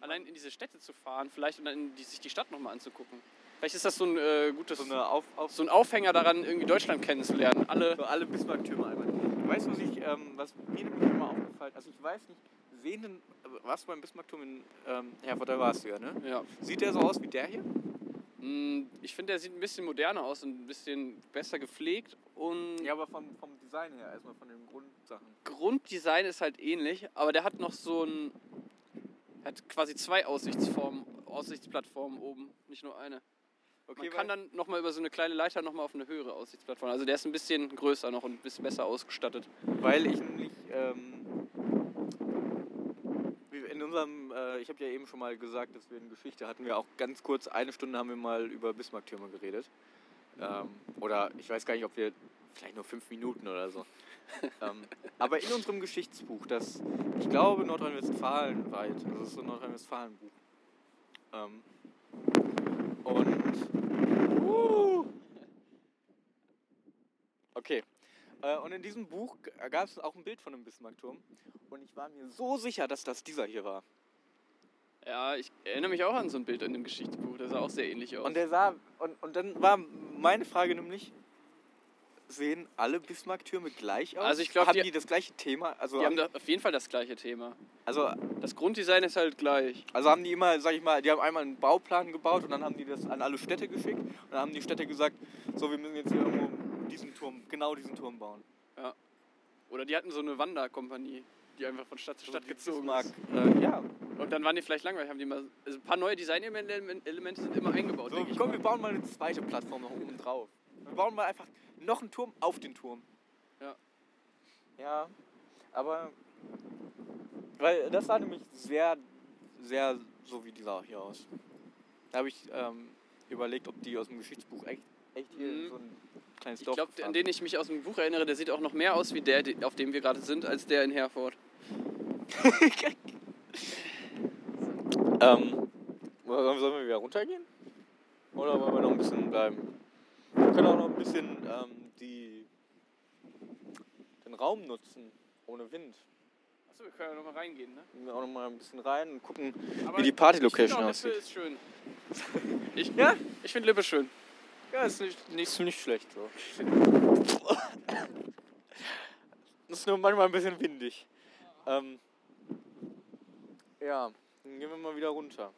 allein in diese Städte zu fahren, vielleicht und dann die, sich die Stadt nochmal anzugucken. Vielleicht ist das so ein äh, gutes, So, auf, auf, so ein Aufhänger daran, irgendwie Deutschland kennenzulernen. Alle. so alle Bismarcktürme einmal. Weißt du, was, ich, ähm, was mir nämlich immer aufgefallen ist? Also ich weiß nicht, sehen denn, warst du beim Bismarckturm in ähm, Herford, da warst du ja, ne? Ja. Sieht der so aus wie der hier? Mm, Ich finde, der sieht ein bisschen moderner aus und ein bisschen besser gepflegt. Und Ja, aber vom, vom Design her, erstmal von den Grundsachen. Grunddesign ist halt ähnlich, aber der hat noch so ein. hat quasi zwei Aussichtsformen, Aussichtsplattformen oben, nicht nur eine. Man kann dann nochmal über so eine kleine Leiter nochmal auf eine höhere Aussichtsplattform. Also der ist ein bisschen größer noch und ein bisschen besser ausgestattet. Weil ich nämlich ähm, unserem, äh, ich habe ja eben schon mal gesagt, dass wir in Geschichte hatten wir auch ganz kurz, eine Stunde haben wir mal über Bismarcktürme geredet. Ähm, oder ich weiß gar nicht, ob wir, vielleicht nur fünf Minuten oder so. *laughs* ähm, aber in unserem Geschichtsbuch, das, ich glaube, Nordrhein-Westfalen weit, also das ist so ein Nordrhein-Westfalen-Buch. Ähm, und, uh, Okay. Äh, und in diesem Buch gab es auch ein Bild von einem Bismarckturm. Und ich war mir so sicher, dass das dieser hier war. Ja, ich erinnere mich auch an so ein Bild in dem Geschichtsbuch. Das sah auch sehr ähnlich aus. Und der sah, und, und dann war meine Frage nämlich, sehen alle Bismarck-Türme gleich aus? Also ich glaub, haben die- die, das gleiche Thema? Also, die haben da auf jeden Fall das gleiche Thema. also, Das Grunddesign ist halt gleich. also haben die immer, sag ich mal, die haben einmal einen Bauplan gebaut und dann haben die das an alle Städte geschickt und dann haben die Städte gesagt, so wir müssen jetzt hier irgendwo diesen Turm, genau diesen Turm bauen. Oder die hatten so eine Wanderkompanie, die einfach von Stadt zu Stadt So gezogen ist. Äh, ja. Und dann waren die vielleicht langweilig, haben die mal. Also ein paar neue Designelemente sind immer eingebaut, So, komm, wir bauen mal eine zweite Plattform noch oben drauf. Wir bauen mal einfach noch einen Turm auf den Turm. Ja. Ja, aber. Weil das sah nämlich sehr, sehr so wie dieser hier aus. Da habe ich ähm, überlegt, ob die aus dem Geschichtsbuch echt, echt hier Mhm. so ein kleines Ich Dorf glaube, gefahren an den ich mich aus dem Buch erinnere, der sieht auch noch mehr aus wie der, auf dem wir gerade sind, als der in Herford. *laughs* Ähm, sollen wir wieder runtergehen? Oder wollen wir noch ein bisschen bleiben? Wir können auch noch ein bisschen ähm, die, den Raum nutzen, ohne Wind. Achso, wir können ja nochmal reingehen, ne? Gehen wir auch noch mal ein bisschen rein und gucken, Aber wie die Party-Location ich finde auch, aussieht. Lippe ist schön. *laughs* Ich, Ja? ich finde Lippe schön. Ja, ist nicht, nicht, nicht schlecht so. Das *laughs* ist nur manchmal ein bisschen windig. Ähm, ja, dann gehen wir mal wieder runter.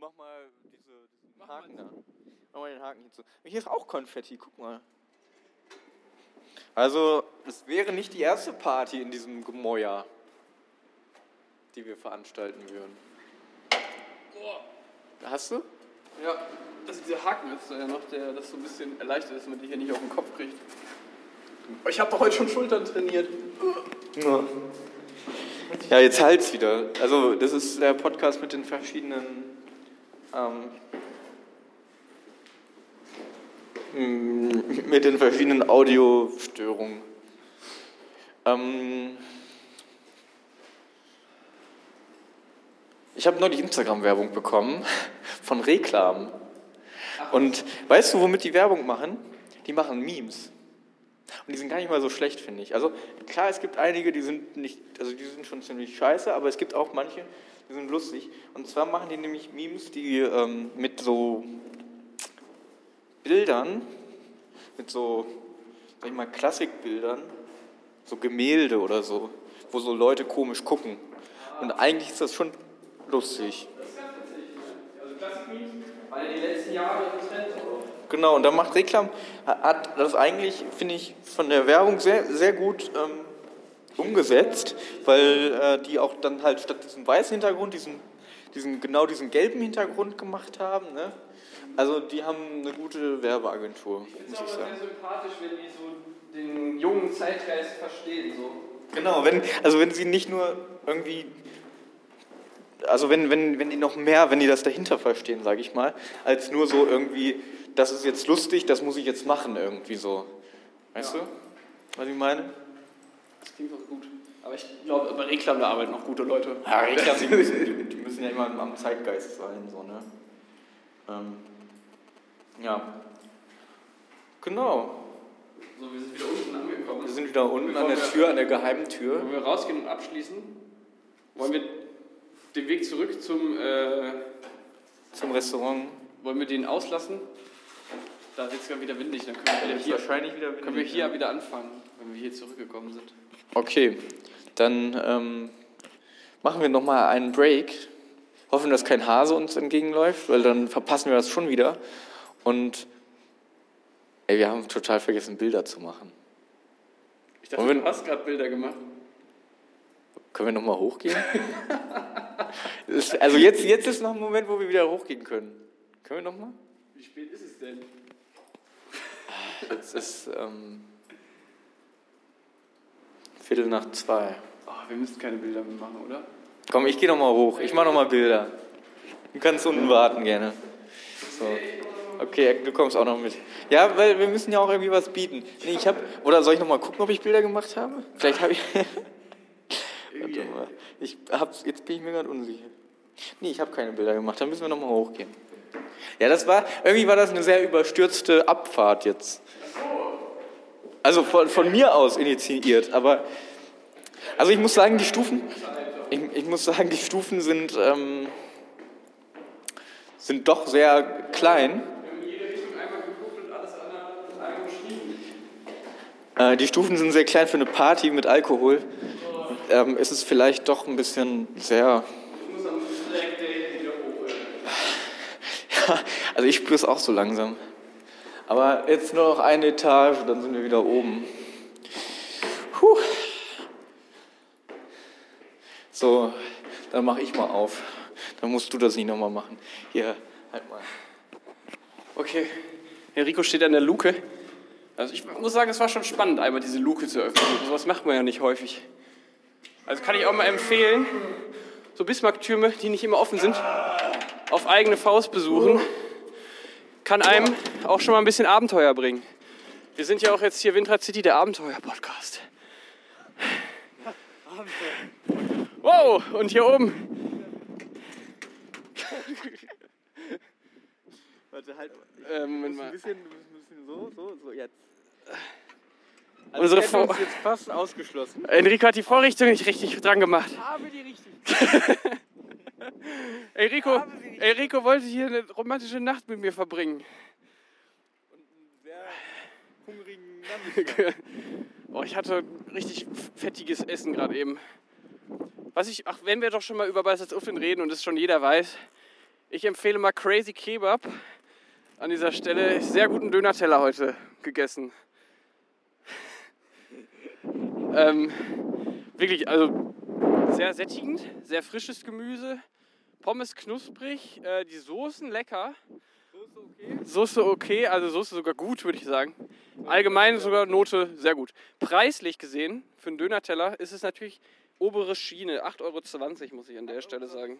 Mach mal diese, diesen Mach mal Haken da. Mach mal den Haken hierzu. Hier ist auch Konfetti, guck mal. Also, es wäre nicht die erste Party in diesem Gemäuer, die wir veranstalten würden. Hast du? Ja, das ist dieser Haken ist ja noch, der das so ein bisschen erleichtert, dass man die hier nicht auf den Kopf kriegt. Ich habe doch heute schon Schultern trainiert. Ja. Ja, jetzt halt's wieder. Also, das ist der Podcast mit den verschiedenen. Ähm, mit den verschiedenen Audiostörungen. Ähm, ich habe neulich Instagram-Werbung bekommen von Reklam. Und weißt du, womit die Werbung machen? Die machen Memes. Und die sind gar nicht mal so schlecht, finde ich. Also klar, es gibt einige, die sind nicht, also die sind schon ziemlich scheiße, aber es gibt auch manche, die sind lustig. Und zwar machen die nämlich Memes, die ähm, mit so Bildern, mit so, sag ich mal, Klassikbildern, so Gemälde oder so, wo so Leute komisch gucken. Und eigentlich ist das schon lustig. Also ja die letzten Jahre oder? Genau, und da macht Reklam, hat das eigentlich, finde ich, von der Werbung sehr, sehr gut ähm, umgesetzt, weil äh, die auch dann halt statt diesem weißen Hintergrund, diesen, diesen, genau diesen gelben Hintergrund gemacht haben. Ne? Also die haben eine gute Werbeagentur, Ich finde es aber sagen. sehr sympathisch, wenn die so den jungen Zeitgeist verstehen. So. Genau, wenn, also wenn sie nicht nur irgendwie, also wenn, wenn, wenn die noch mehr, wenn die das dahinter verstehen, sage ich mal, als nur so irgendwie, das ist jetzt lustig, das muss ich jetzt machen irgendwie so. Weißt Ja. du, was ich meine? Das klingt auch gut. Aber ich glaube, bei Reklam da arbeiten noch gute Leute. Ja, Reklam, die müssen, die müssen ja immer am Zeitgeist sein, so, ne? Ähm, ja. Genau. So, wir sind wieder unten angekommen. Wir sind wieder unten Bevor an der Tür, an der geheimen Tür. Wollen wir rausgehen und abschließen? Wollen wir den Weg zurück zum. Äh, Zum Restaurant. wollen wir den auslassen? Da wird es ja wieder windig, dann können wir, wieder hier, wahrscheinlich wieder können wir windig, hier ne? wieder anfangen, wenn wir hier zurückgekommen sind. Okay, dann ähm, machen wir nochmal einen Break. Hoffen, dass kein Hase uns entgegenläuft, weil dann verpassen wir das schon wieder. Und ey, wir haben total vergessen, Bilder zu machen. Ich dachte, wir- du hast gerade Bilder gemacht. Können wir nochmal hochgehen? *laughs* Ist- also jetzt, jetzt ist noch ein Moment, wo wir wieder hochgehen können. Können wir nochmal? Wie spät ist es denn? Jetzt ist ähm, Viertel nach zwei. Oh, wir müssen keine Bilder mehr machen, oder? Komm, ich gehe nochmal hoch. Ich mache nochmal Bilder. Du kannst unten warten gerne. So. Okay, du kommst auch noch mit. Ja, weil wir müssen ja auch irgendwie was bieten. Nee, ich hab, oder soll ich nochmal gucken, ob ich Bilder gemacht habe? Vielleicht habe ich. *laughs* Warte mal. Ich hab's, jetzt bin ich mir gerade unsicher. Nee, ich habe keine Bilder gemacht. Dann müssen wir nochmal hochgehen. Ja, das war, irgendwie war das eine sehr überstürzte Abfahrt jetzt. Also von, von mir aus initiiert, aber, also ich muss sagen, die Stufen, ich, ich muss sagen, die Stufen sind, ähm, sind doch sehr klein. Äh, die Stufen sind sehr klein für eine Party mit Alkohol. Ähm, ist es vielleicht doch ein bisschen sehr. Ja, *laughs* also ich spüre es auch so langsam. Aber jetzt nur noch eine Etage, dann sind wir wieder oben. Puh. So, dann mache ich mal auf. Dann musst du das nicht nochmal machen. Hier, halt mal. Okay. Herr Rico steht an der Luke. Also ich muss sagen, es war schon spannend, einmal diese Luke zu öffnen. Sowas macht man ja nicht häufig. Also kann ich auch mal empfehlen, so Bismarck-Türme, die nicht immer offen sind, auf eigene Faust besuchen, kann einem auch schon mal ein bisschen Abenteuer bringen. Wir sind ja auch jetzt hier Windrad City, der Abenteuer-Podcast. Wow, und hier oben. Warte, halt. Ähm, mal. bisschen, bisschen so, so, so, jetzt. Unsere wir hätten Vor uns jetzt fast ausgeschlossen. Enrico hat die Vorrichtung nicht richtig dran gemacht. Habe die richtig. *laughs* Enrico, Enrico wollte hier eine romantische Nacht mit mir verbringen. Sehr hungrigen. *laughs* Oh, ich hatte richtig fettiges Essen gerade eben. Was ich, ach, wenn wir doch schon mal über Beisatz Uffin reden und es schon jeder weiß, ich empfehle mal Crazy Kebab. An dieser Stelle sehr guten Döner-Teller heute gegessen. ähm, wirklich, also sehr sättigend, sehr frisches Gemüse, Pommes knusprig, äh, die Soßen lecker. Soße okay, also Soße sogar gut, würde ich sagen. Allgemein sogar Note sehr gut. Preislich gesehen, für einen Döner-Teller ist es natürlich obere Schiene. 8,20 Euro muss ich an der Stelle sagen.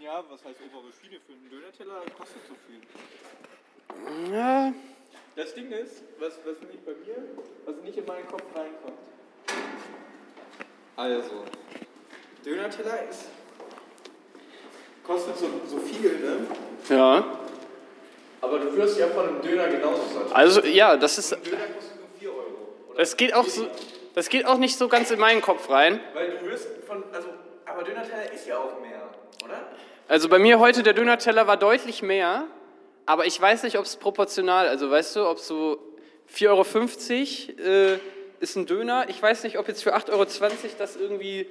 Ja, was heißt obere Schiene für einen Döner-Teller? Kostet so viel. Ja, Das Ding ist, was, was nicht bei mir, was nicht in meinen Kopf reinkommt. Also, Döner-Teller ist. Kostet so, so viel, ne? ja. Aber du wirst ja von einem Döner genauso satt. Also ja, das ist, Ein Döner kostet nur 4 Euro. Oder? das geht auch so, das geht auch nicht so ganz in meinen Kopf rein. Weil du wirst von. Also, aber Döner-Teller ist ja auch mehr, oder? Also bei mir heute der Döner-Teller war deutlich mehr, aber ich weiß nicht, ob es proportional, also weißt du, ob so 4,50 Euro äh, ist ein Döner. Ich weiß nicht, ob jetzt für 8,20 Euro das irgendwie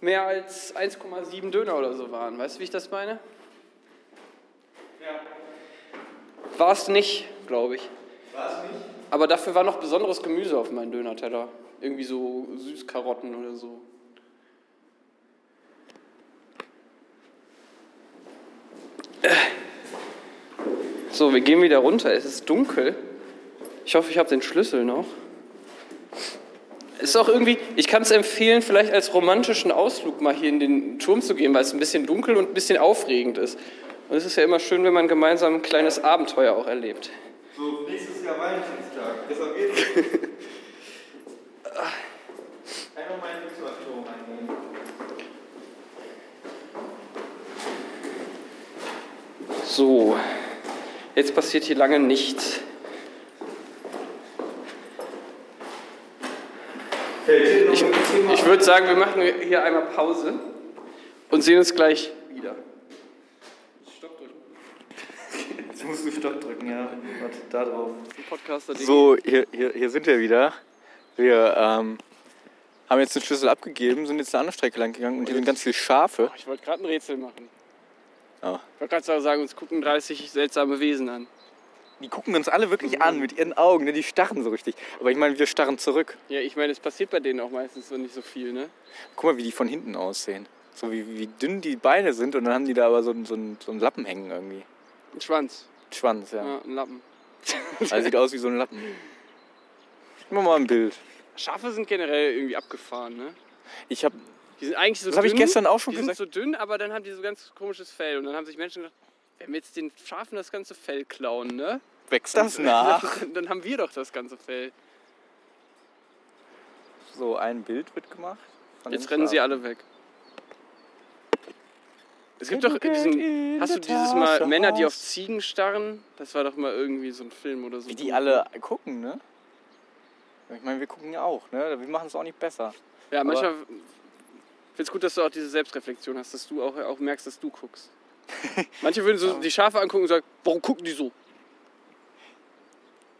mehr als 1,7 Döner oder so waren. Weißt du, wie ich das meine? Ja. War es nicht, glaube ich. War es nicht? Aber dafür war noch besonderes Gemüse auf meinem Döner-Teller. Irgendwie so Süßkarotten oder so. So, wir gehen wieder runter. Es ist dunkel. Ich hoffe, ich habe den Schlüssel noch. Ist auch irgendwie, ich kann es empfehlen, vielleicht als romantischen Ausflug mal hier in den Turm zu gehen, weil es ein bisschen dunkel und ein bisschen aufregend ist. Und es ist ja immer schön, wenn man gemeinsam ein kleines Abenteuer auch erlebt. So, nächstes Jahr Valentinstag. Deshalb geht's. *laughs* Einfach mal in den Bismarckturm eingehen. So, jetzt passiert hier lange nichts. Ich, ich würde sagen, wir machen hier einmal Pause und sehen uns gleich wieder. Stopp drücken. *laughs* Jetzt musst du Stopp drücken, ja. Warte, da drauf. So, hier, hier, hier sind wir wieder. Wir ähm, haben jetzt den Schlüssel abgegeben, sind jetzt eine andere Strecke lang gegangen und hier sind ganz viele Schafe. Ich wollte gerade ein Rätsel machen. Oh. Ich wollte gerade sagen, uns gucken 30 seltsame Wesen an. Die gucken uns alle wirklich an mit ihren Augen, ne? die starren so richtig. Aber ich meine, wir starren zurück. Ja, ich meine, es passiert bei denen auch meistens so nicht so viel, ne? Guck mal, wie die von hinten aussehen. So wie, wie dünn die Beine sind und dann haben die da aber so, einen- so, so einen Lappen hängen irgendwie. Ein Schwanz. Schwanz, ja. Ja, ein Lappen. Also sieht aus wie so ein Lappen. Gib mir mal ein Bild. Schafe sind generell irgendwie abgefahren, ne? Ich habe Die sind eigentlich so Das habe ich dünn, gestern auch schon die gesagt. sind so dünn, aber dann haben die so ganz komisches Fell. Und dann haben sich Menschen gedacht, wenn wir jetzt den Schafen das ganze Fell klauen, ne? Wächst das nach? Dann, *laughs* dann haben wir doch das ganze Fell. So, ein Bild wird gemacht. Jetzt rennen sie Schafen. alle weg. Es gibt doch diesen. Hast du dieses Mal Männer, die auf. Ziegen starren? Das war doch mal irgendwie so ein Film oder so. Wie die alle gucken, ne? Ich meine, wir gucken ja auch, ne? Wir machen es auch nicht besser. Ja, manchmal. Ich finde es gut, dass du auch diese Selbstreflexion hast, dass du auch, auch merkst, dass du guckst. *laughs* Manche würden so die Schafe angucken und sagen, warum gucken die so?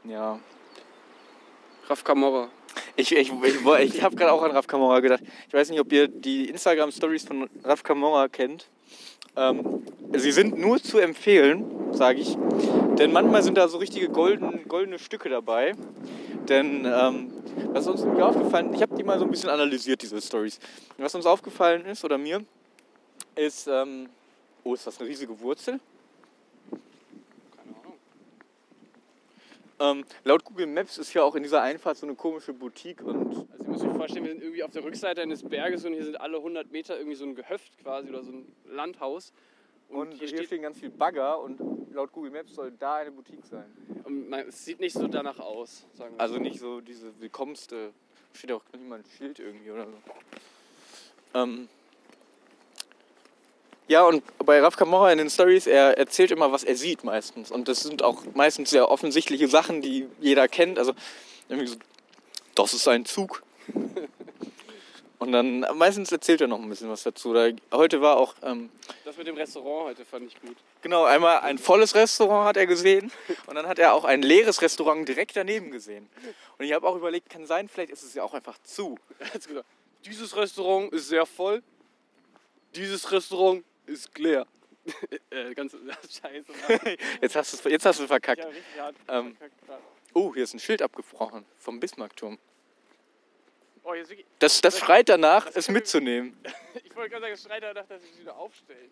Ja. Raf Kamora. Ich, ich, ich, ich habe gerade auch an Raf Kamora gedacht. Ich weiß nicht, ob ihr die Instagram-Stories von Raf Kamora kennt. Ähm, sie sind nur zu empfehlen, sage ich. Denn manchmal sind da so richtige golden, goldene Stücke dabei. Denn ähm, was uns irgendwie aufgefallen ich habe die mal so ein bisschen analysiert, diese Stories. Was uns aufgefallen ist, oder mir, ist, ähm, oh, ist das eine riesige Wurzel? Keine Ahnung. Ähm, laut Google Maps ist hier auch in dieser Einfahrt so eine komische Boutique und Also, ihr müsst euch vorstellen, wir sind irgendwie auf der Rückseite eines Berges und hier sind alle 100 Meter irgendwie so ein Gehöft quasi oder so ein Landhaus. Und, hier, steht, stehen ganz viel Bagger und laut Google Maps soll da eine Boutique sein. und man, es sieht nicht so danach aus, sagen wir. Also nicht so diese willkommenste, steht auch nicht mal ein Schild irgendwie oder so. Ähm ja, und bei Raf Kamora in den Stories, er erzählt immer, was er sieht meistens. Und das sind auch meistens sehr offensichtliche Sachen, die jeder kennt. Also irgendwie so, das ist ein Zug. *laughs* Und dann meistens erzählt er noch ein bisschen was dazu. Da, heute war auch ähm, das mit dem Restaurant heute fand ich gut. Genau, einmal ein volles Restaurant hat er gesehen und dann hat er auch ein leeres Restaurant direkt daneben gesehen. Und ich habe auch überlegt, kann sein, vielleicht ist es ja auch einfach zu. Er hat gesagt, dieses Restaurant ist sehr voll, dieses Restaurant ist leer. *laughs* äh, ganz *laughs* scheiße. *laughs* Jetzt hast du jetzt hast du verkackt. Ja, richtig hart. Ähm, verkackt. Oh, hier ist ein Schild abgebrochen vom Bismarckturm. Oh, Das, das schreit danach, Das es wir- mitzunehmen. ich wollte gerade sagen, es schreit danach, dass ich es wieder aufstellen.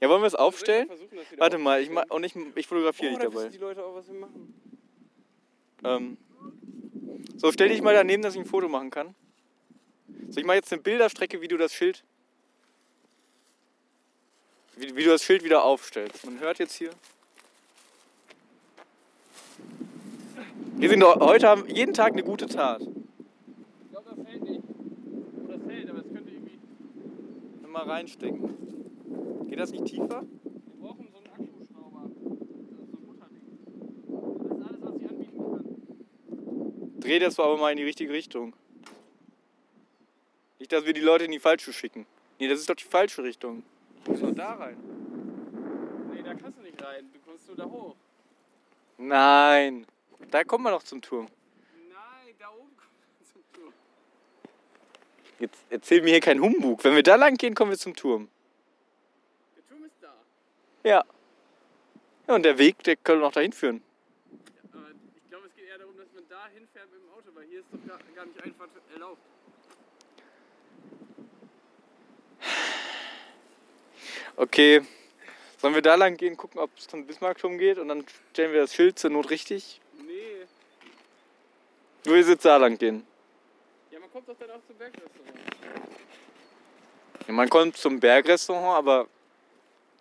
Ja, wollen wir es aufstellen? wieder Warte mal, ich, ma und ich, ich fotografiere oh, dich dabei. die Leute auch, was wir machen. Ähm, so, stell dich mal daneben, dass ich ein Foto machen kann. So, ich mache jetzt eine Bilderstrecke, wie du das Schild. Wie, wie du das Schild wieder aufstellst. Man hört jetzt hier. Wir sind heute haben jeden Tag eine gute Tat. Ich glaube, das hält nicht. Das hält, aber es könnte irgendwie. Mal reinstecken. Geht das nicht tiefer? Wir brauchen so einen Akkuschrauber. Das ist so ein Mutterding. Das ist alles, was ich anbieten kann. Dreh das aber mal in die richtige Richtung. Nicht, dass wir die Leute in die falsche schicken. Nee, das ist doch die falsche Richtung. Du musst doch da rein. Nee, da kannst du nicht rein. Du kommst nur da hoch. Nein. Da kommt man noch zum Turm. Nein, da oben kommt man zum Turm. Jetzt erzähl mir hier keinen Humbug. Wenn wir da lang gehen, kommen wir zum Turm. Der Turm ist da. Ja. Ja, und der Weg, der könnte noch dahin führen. Aber ich glaube, es geht eher darum, dass man da hinfährt mit dem Auto, weil hier ist doch gar, gar nicht einfach erlaubt. Okay. Sollen wir da lang gehen, gucken, ob es zum Bismarckturm geht und dann stellen wir das Schild zur Not richtig? Nee. Du willst jetzt da lang gehen. Ja, man kommt doch dann auch zum Bergrestaurant. Ja, man kommt zum Bergrestaurant, aber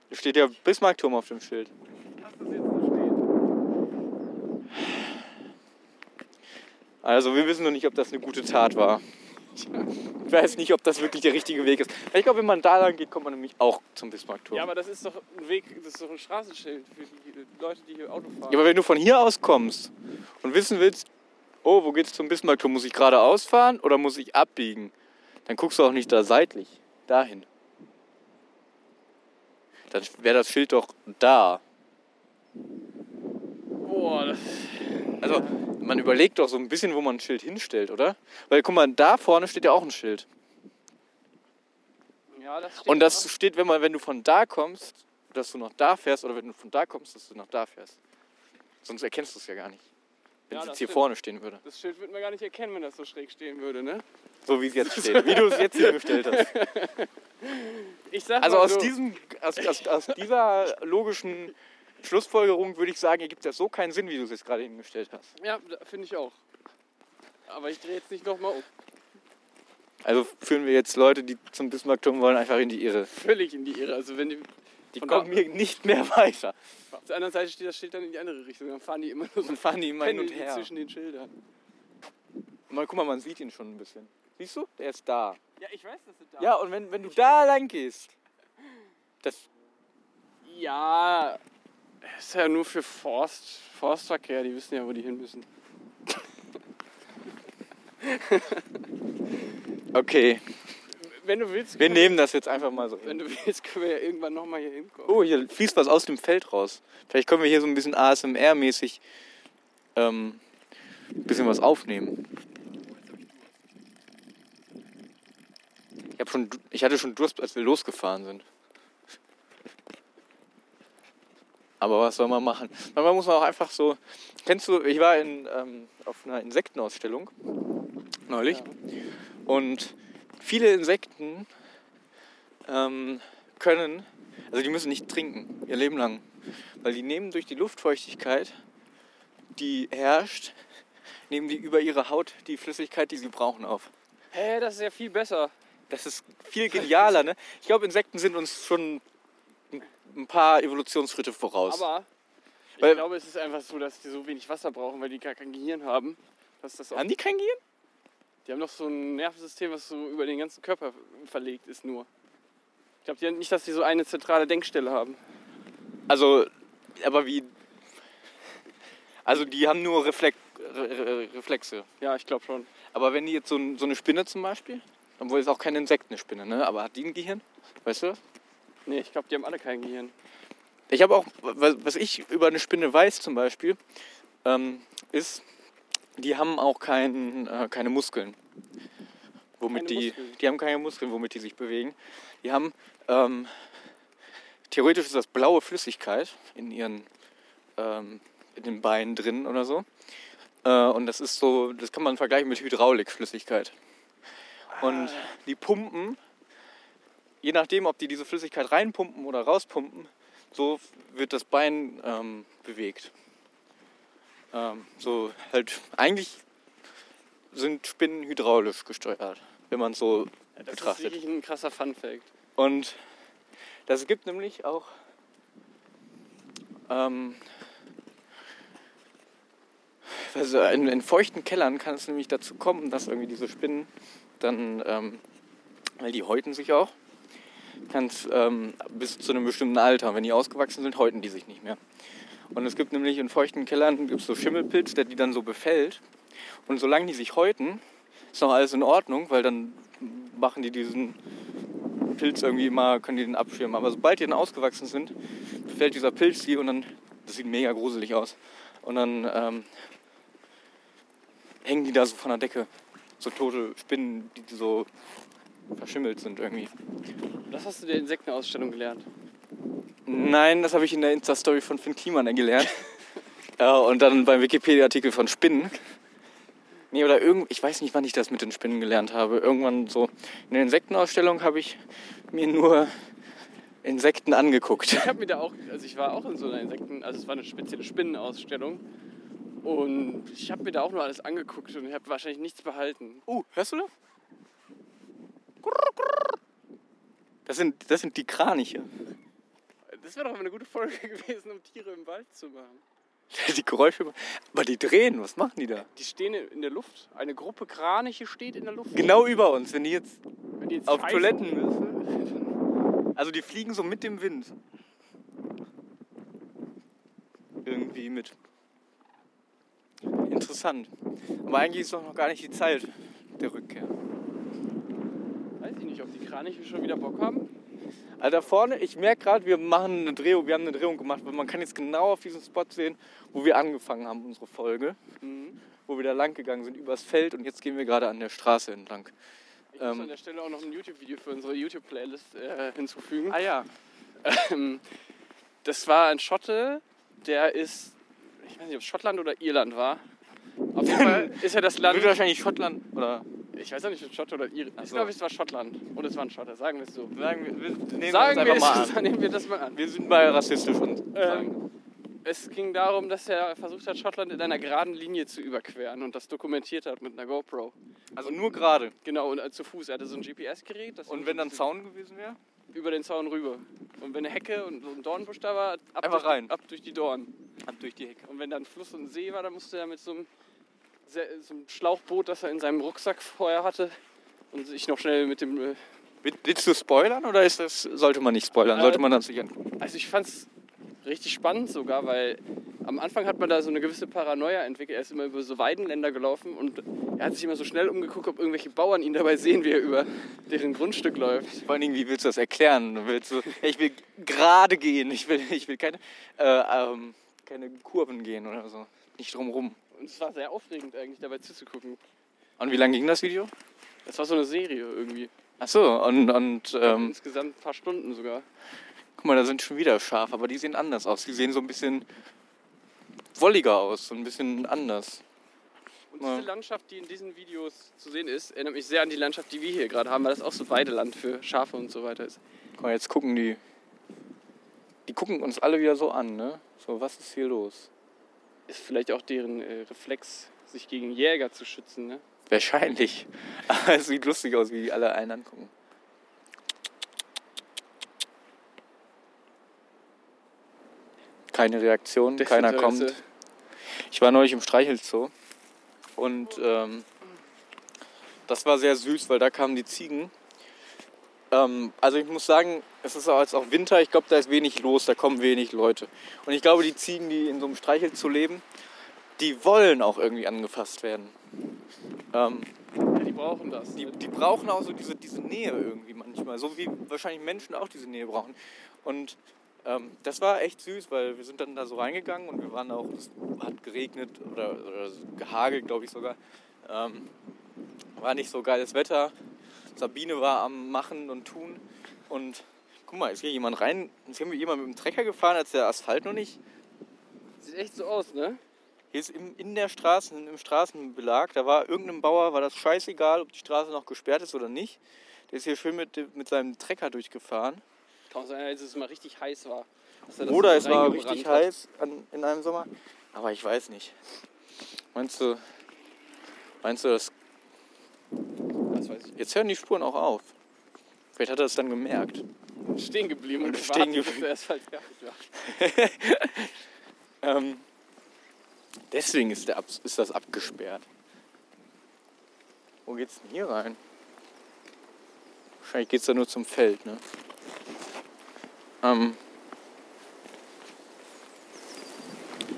da steht ja Bismarckturm auf dem Schild. Hast du das jetzt stehen? Also wir wissen noch nicht, ob das eine gute Tat war. Ich weiß nicht, ob das wirklich der richtige Weg ist. Ich glaube, wenn man da lang geht, kommt man nämlich auch zum Bismarckturm. Ja, aber das ist doch ein Weg, das ist doch ein Straßenschild für die Leute, die hier Auto fahren. Ja, aber wenn du von hier aus kommst und wissen willst, oh, wo geht's zum Bismarckturm? Muss ich geradeaus fahren oder muss ich abbiegen? Dann guckst du auch nicht da seitlich, dahin. Dann wäre das Schild doch da. Boah, das, Also, man überlegt doch so ein bisschen, wo man ein Schild hinstellt, oder? Weil, guck mal, da vorne steht ja auch ein Schild. ja, das steht Und das auch. steht, wenn, man, wenn du von da kommst, dass du noch da fährst, oder wenn du von da kommst, dass du noch da fährst. Sonst erkennst du es ja gar nicht. Wenn Ja, es jetzt hier stimmt. vorne stehen würde. Das Schild würde man gar nicht erkennen, wenn das so schräg stehen würde, ne? So wie es jetzt *laughs* steht. Wie du es jetzt hier gestellt hast. Ich sag Also aus, so, diesem, aus, aus, aus dieser logischen Schlussfolgerung würde ich sagen, ergibt das so keinen Sinn, wie du es jetzt gerade hingestellt hast. Ja, finde ich auch. Aber ich drehe jetzt nicht nochmal um. Also führen wir jetzt Leute, die zum Bismarckturm wollen, einfach in die Irre. Völlig in die Irre. Also wenn die, Die kommen hier nicht mehr weiter. auf der anderen Seite steht das Schild dann in die andere Richtung. Dann fahren die immer nur so Dann fahren die immer hin und die her. zwischen den Schildern. Mal, guck mal, man sieht ihn schon ein bisschen. Siehst du? Der ist da. Ja, ich weiß, dass du da Ja, und wenn, wenn du da lang gehst, das, Ja, ist ja nur für Forst, Forstverkehr, die wissen ja, wo die hin müssen. *laughs* okay, Wenn du willst, wir nehmen das jetzt einfach mal so wenn du willst, können wir ja irgendwann nochmal hier hinkommen. Oh, hier fließt was aus dem Feld raus. Vielleicht können wir hier so ein bisschen ASMR-mäßig ähm, ein bisschen was aufnehmen. Ich, hab schon, ich hatte schon Durst, als wir losgefahren sind. Aber was soll man machen? Manchmal muss man auch einfach so. Kennst du, ich war in, ähm, auf einer Insektenausstellung neulich und viele Insekten ähm, können, also die müssen nicht trinken, ihr Leben lang, weil die nehmen durch die Luftfeuchtigkeit, die herrscht, nehmen die über ihre Haut die Flüssigkeit, die sie brauchen, auf. Hä, das ist ja viel besser. Das ist viel genialer, ne? Ich glaube, Insekten sind uns schon ein paar Evolutionsschritte voraus. Aber ich Weil- glaube, es ist einfach so, dass die so wenig Wasser brauchen, weil die gar kein Gehirn haben. Dass das Haben die kein Gehirn? die haben doch so ein Nervensystem, was so über den ganzen Körper verlegt ist nur. Ich glaube nicht, dass die so eine zentrale Denkstelle haben. Also, aber wie. Also, die haben nur Reflex, Re Re Reflexe. Ja, ich glaube schon. Aber wenn die jetzt so, so eine Spinne zum Beispiel, obwohl es auch keine Insektenspinne, ne? Aber hat die ein Gehirn? Weißt du? das? Nee, ich glaube, die haben alle kein Gehirn. Ich habe auch, was ich über eine Spinne weiß zum Beispiel, ähm, ist, die haben auch kein, äh, keine Muskeln. Womit Keine die, Muskeln? die haben keine Muskeln, womit die sich bewegen. Die haben, ähm, theoretisch ist das blaue Flüssigkeit in ihren, ähm, in den Beinen drin oder so. Äh, und das ist so, das kann man vergleichen mit Hydraulikflüssigkeit. Und die pumpen, je nachdem, ob die diese Flüssigkeit reinpumpen oder rauspumpen, so wird das Bein ähm, bewegt. Ähm, so halt, eigentlich sind Spinnen hydraulisch gesteuert, wenn man es so Das betrachtet. ist wirklich ein krasser Fun-Fact. Und das gibt nämlich auch ähm, also in, in feuchten Kellern kann es nämlich dazu kommen, dass irgendwie diese Spinnen dann, ähm, weil die häuten sich auch, kann es ähm, bis zu einem bestimmten Alter, wenn die ausgewachsen sind, häuten die sich nicht mehr. Und es gibt nämlich in feuchten Kellern gibt's so Schimmelpilz, der die dann so befällt. Und solange die sich häuten, ist noch alles in Ordnung, weil dann machen die diesen Pilz irgendwie immer, können die den abschirmen. Aber sobald die dann ausgewachsen sind, befällt dieser Pilz die und dann, das sieht mega gruselig aus. Und dann ähm, hängen die da so von der Decke. So tote Spinnen, die so verschimmelt sind irgendwie. Das hast du der Insektenausstellung gelernt. Nein, das habe ich in der Insta-Story von Finn Kliman gelernt. *laughs* ja, und dann beim Wikipedia-Artikel von Spinnen. Nee, oder irgend, ich weiß nicht, wann ich das mit den Spinnen gelernt habe. Irgendwann so in der Insektenausstellung habe ich mir nur Insekten angeguckt. Ich habe mir da auch, also ich war auch in so einer Insekten, also es war eine spezielle Spinnenausstellung. Und ich habe mir da auch nur alles angeguckt und ich habe wahrscheinlich nichts behalten. Uh, hörst du das? Das sind, das sind die Kraniche. Das wäre doch eine gute Folge *laughs* gewesen, um Tiere im Wald zu machen. Die Geräusche. Aber die drehen, was machen die da? Die stehen in der Luft. Eine Gruppe Kraniche steht in der Luft. Genau über uns, wenn die jetzt Wenn die jetzt auf Toiletten müssen. Also die fliegen so mit dem Wind. Irgendwie mit. Interessant. Aber eigentlich ist doch noch gar nicht die Zeit der Rückkehr. Weiß ich nicht, ob die Kraniche schon wieder Bock haben. Also da vorne, ich merke gerade, wir machen eine Drehung, wir haben eine Drehung gemacht, weil man kann jetzt genau auf diesem Spot sehen, wo wir angefangen haben, unsere Folge, Mhm. wo wir da lang gegangen sind, übers Feld und jetzt gehen wir gerade an der Straße entlang. Ich muss Ähm. an der Stelle auch noch ein YouTube-Video für unsere YouTube-Playlist äh, hinzufügen. Ah ja. Ähm, das war ein Schotte, der ist, ich weiß nicht, ob es Schottland oder Irland war. Auf jeden *laughs* Fall ist ja das Land, Wird wahrscheinlich Schottland oder ich weiß auch nicht, ob es Schotte oder Irland. Ach Ich so. glaube, es war Schottland. Und es war ein Schotter, sagen wir es so. sagen wir, wir nehmen Sagen wir, es, mal an. *laughs* nehmen wir das mal an. Wir sind bei rassistisch und Ähm, es ging darum, dass er versucht hat, Schottland in einer geraden Linie zu überqueren und das dokumentiert hat mit einer GoPro. also nur gerade. Genau, und äh, zu Fuß. Er hatte so ein GPS-Gerät. Und wenn dann Zaun gewesen wäre? Über den Zaun rüber. Und wenn eine Hecke und so ein Dornbusch da war, ab, Einfach durch, rein. ab durch die Dornen. Ab durch die Hecke. Und wenn dann Fluss und See war, dann musste er mit so einem, so einem Schlauchboot, das er in seinem Rucksack vorher hatte, und ich noch schnell mit dem. Äh, Will- Willst du spoilern oder ist das, sollte man nicht spoilern? Äh, Sollte man das nicht angucken? also ich fand's richtig spannend sogar, weil am Anfang hat man da so eine gewisse Paranoia entwickelt. Er ist immer über so Weidenländer gelaufen und er hat sich immer so schnell umgeguckt, ob irgendwelche Bauern ihn dabei sehen, wie er über deren Grundstück läuft. Vor allen Dingen, wie willst du das erklären? Willst du, ich will gerade gehen, ich will, ich will keine, äh, ähm, keine Kurven gehen oder so. Nicht drumrum. Und es war sehr aufregend eigentlich dabei zuzugucken. Und wie lange ging das Video? Das war so eine Serie irgendwie. Ach so, und, und ähm, Insgesamt ein paar Stunden sogar. guck mal, da sind schon wieder Schafe, aber die sehen anders aus. Die sehen so ein bisschen wolliger aus, so ein bisschen anders. Und diese Landschaft, die in diesen Videos zu sehen ist, erinnert mich sehr an die Landschaft, die wir hier gerade haben, weil das auch so Weideland für Schafe und so weiter ist. Guck mal, jetzt gucken die, die gucken uns alle wieder so an, ne? So, was ist hier los? Ist vielleicht auch deren äh, Reflex, sich gegen Jäger zu schützen. Ne? Wahrscheinlich. *laughs* Aber es sieht lustig aus, wie die alle einen angucken. Keine Reaktion, keiner kommt. Ich war neulich im Streichelzoo und ähm, das war sehr süß, weil da kamen die Ziegen. Ähm, also ich muss sagen, es ist auch jetzt auch Winter, ich glaube, da ist wenig los, da kommen wenig Leute. Und ich glaube, die Ziegen, die in so einem Streichelzoo leben, die wollen auch irgendwie angefasst werden. Ähm, Ja, die brauchen das. die, die brauchen auch so diese, diese Nähe irgendwie manchmal, so wie wahrscheinlich Menschen auch diese Nähe brauchen. Und ähm, das war echt süß, weil wir sind dann da so reingegangen und wir waren auch, es hat geregnet oder, oder gehagelt, glaube ich sogar. Ähm, war nicht so geiles Wetter. Sabine war am Machen und Tun. Und guck mal, ist hier jemand rein, ist hier jemand mit dem Trecker gefahren, als der Asphalt noch nicht Sieht echt so aus, ne? hier ist im, in der Straßen, im Straßenbelag, da war irgendeinem Bauer, war das scheißegal, ob die Straße noch gesperrt ist oder nicht. Der ist hier schön mit, mit seinem Trecker durchgefahren. Kann sein, als es mal richtig heiß war. er Oder es war richtig heiß an, in einem Sommer. Aber ich weiß nicht. Meinst du, meinst du, das, Das weiß ich. jetzt hören die Spuren auch auf? Vielleicht hat er es dann gemerkt. nicht. Stehen geblieben und, Und stehen bis geblieben. der Asphalt fertig war. *laughs* Ähm, deswegen ist, der, ist das abgesperrt. Wo geht's denn hier rein? Wahrscheinlich geht's da nur zum Feld, ne? Ähm,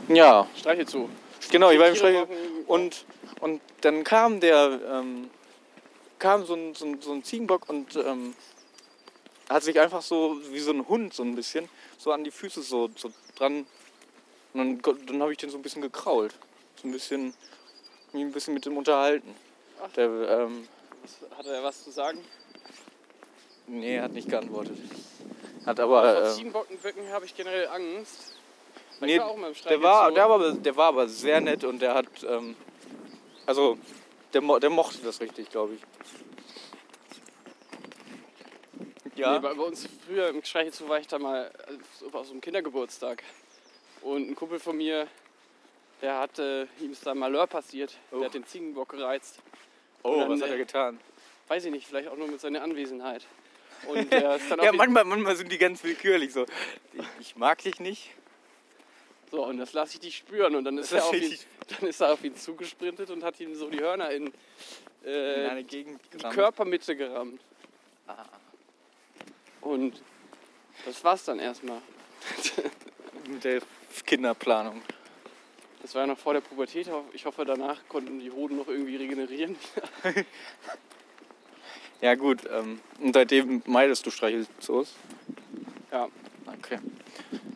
ja, Streichelzoo. genau, ich war im brauchen- Und, und dann kam der, ähm, kam so ein, so ein, so ein Ziegenbock und ähm, hat sich einfach so wie so ein Hund so ein bisschen so an die Füße so, so dran. Und dann, dann habe ich den so ein bisschen gekrault. So ein bisschen, mich ein bisschen mit dem unterhalten. Ach. Der, ähm, Was- Hat er was zu sagen? nee, er hat nicht geantwortet. Hat Vor aber. Äh, Ziegenbocken habe ich generell Angst. Nee, war der, war, Streichelzoo. der, war aber, der war aber sehr nett und der hat. Ähm, also, der, mo- der mochte das richtig, glaube ich. Ja. Nee, bei, bei uns früher im Streichelzoo war ich da mal äh, auf so einem Kindergeburtstag. Und ein Kumpel von mir, der hatte, ihm ist da Malheur passiert. Oh. Der hat den Ziegenbock gereizt. oh, dann, was hat er äh, getan? Weiß ich nicht, vielleicht auch nur mit seiner Anwesenheit. Und *laughs* der ist dann Ja, auf manchmal, manchmal sind die ganz willkürlich so. Ich, ich mag dich nicht. So, und das lasse ich dich spüren. Und dann ist, Das er auf ihn, dann ist er auf ihn zugesprintet und hat ihm so die Hörner in, äh, in die. Körpermitte gerammt. Ah. Und das war's dann erstmal. *laughs* Mit der Kinderplanung. Das war ja noch vor der Pubertät. Ich hoffe, danach konnten die Hoden noch irgendwie regenerieren. *laughs* Ja gut, ähm, und seitdem meidest du Streichelzoos? Ja. Okay.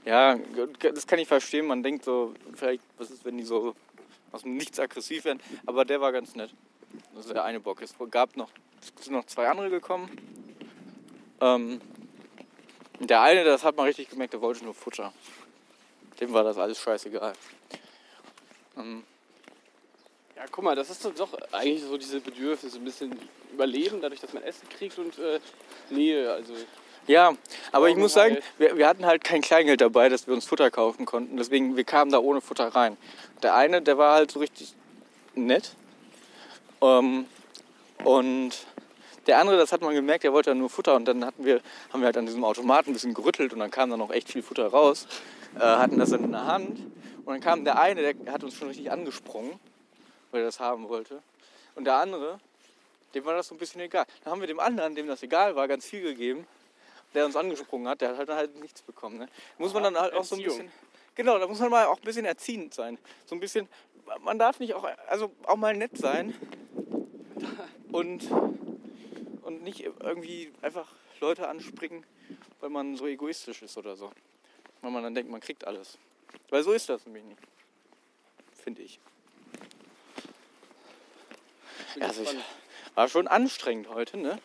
Ja, das kann ich verstehen. Man denkt so, vielleicht, was ist, wenn die so aus dem Nichts aggressiv werden. Aber der war ganz nett. Das ist der eine Bock. Es gab noch, sind noch zwei andere gekommen. Ähm, der eine, das hat man richtig gemerkt, der wollte nur Futter. Dem war das alles scheißegal. Ähm, Ja, guck mal, das ist doch- doch eigentlich so diese Bedürfnisse, ein bisschen Überleben, dadurch, dass man Essen kriegt und äh, Nähe. Also Ja, aber ich muss sagen, Augenhalt. wir, wir hatten halt kein Kleingeld dabei, dass wir uns Futter kaufen konnten. Deswegen, wir kamen da ohne Futter rein. Der eine, der war halt so richtig nett. Ähm, und der andere, das hat man gemerkt, der wollte dann nur Futter. Und dann hatten wir, haben wir halt an diesem Automaten ein bisschen gerüttelt und dann kam dann auch echt viel Futter raus. Äh, hatten das dann in der Hand. Und dann kam der eine, der hat uns schon richtig angesprungen, weil er das haben wollte. Und der andere, dem war das so ein bisschen egal. Dann haben wir dem anderen, dem das egal war, ganz viel gegeben, der uns angesprungen hat, der hat halt, halt nichts bekommen. Ne? Muss man dann halt auch so ein bisschen. Genau, da muss man mal auch ein bisschen erziehend sein. So ein bisschen, man darf nicht auch, also auch mal nett sein *laughs* und, und nicht irgendwie einfach Leute anspringen, weil man so egoistisch ist oder so. Weil man dann denkt, man kriegt alles. Weil so ist das nämlich nicht. Finde ich. Ja, also ich, war schon anstrengend heute, ne?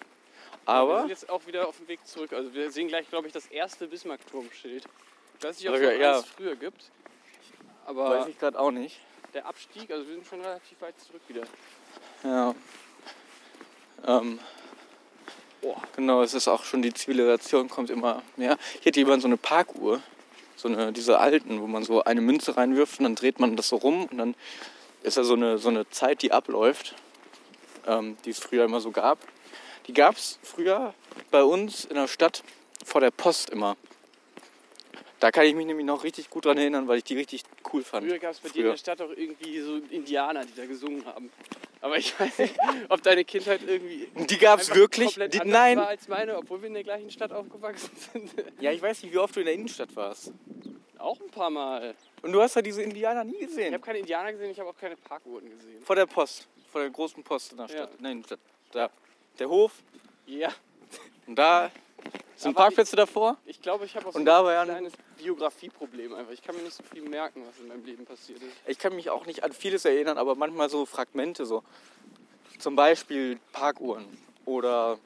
Wir Aber, sind jetzt auch wieder auf dem Weg zurück. Also wir sehen gleich, glaube ich, das erste Bismarck-Turmschild. Ich weiß nicht, ob es noch ja. früher gibt. Aber weiß ich gerade auch nicht. der Abstieg, also wir sind schon relativ weit zurück wieder. Ja. Ähm, Boah. genau, es ist auch schon die Zivilisation kommt immer mehr. Hier hat jemand so eine Parkuhr, so eine, diese alten, wo man so eine Münze reinwirft und dann dreht man das so rum und dann ist da so eine, so eine Zeit, die abläuft, ähm, die es früher immer so gab. Die gab es früher bei uns in der Stadt vor der Post immer. Da kann ich mich nämlich noch richtig gut dran erinnern, weil ich die richtig cool fand. Früher gab es bei dir in der Stadt auch irgendwie so Indianer, die da gesungen haben. Aber ich weiß nicht, ob deine Kindheit irgendwie Die gab es wirklich? komplett Die, nein. war als meine, obwohl wir in der gleichen Stadt aufgewachsen sind. Ja, ich weiß nicht, wie oft du in der Innenstadt warst. Auch ein paar Mal. Und du hast ja diese Indianer nie Ich gesehen. habe keine Indianer gesehen, ich habe auch keine Parkuhren gesehen. Vor der Post, vor der großen Post in der Ja. Stadt. In der Innenstadt. Da. Der Hof. Ja, Und da sind Aber Parkplätze davor. ich glaube, ich habe auch so ein- kleines Biografieproblem einfach. Ich kann mir nicht so viel merken, was in meinem Leben passiert ist. Ich kann mich auch nicht an vieles erinnern, aber manchmal so Fragmente so. Zum Beispiel Parkuhren oder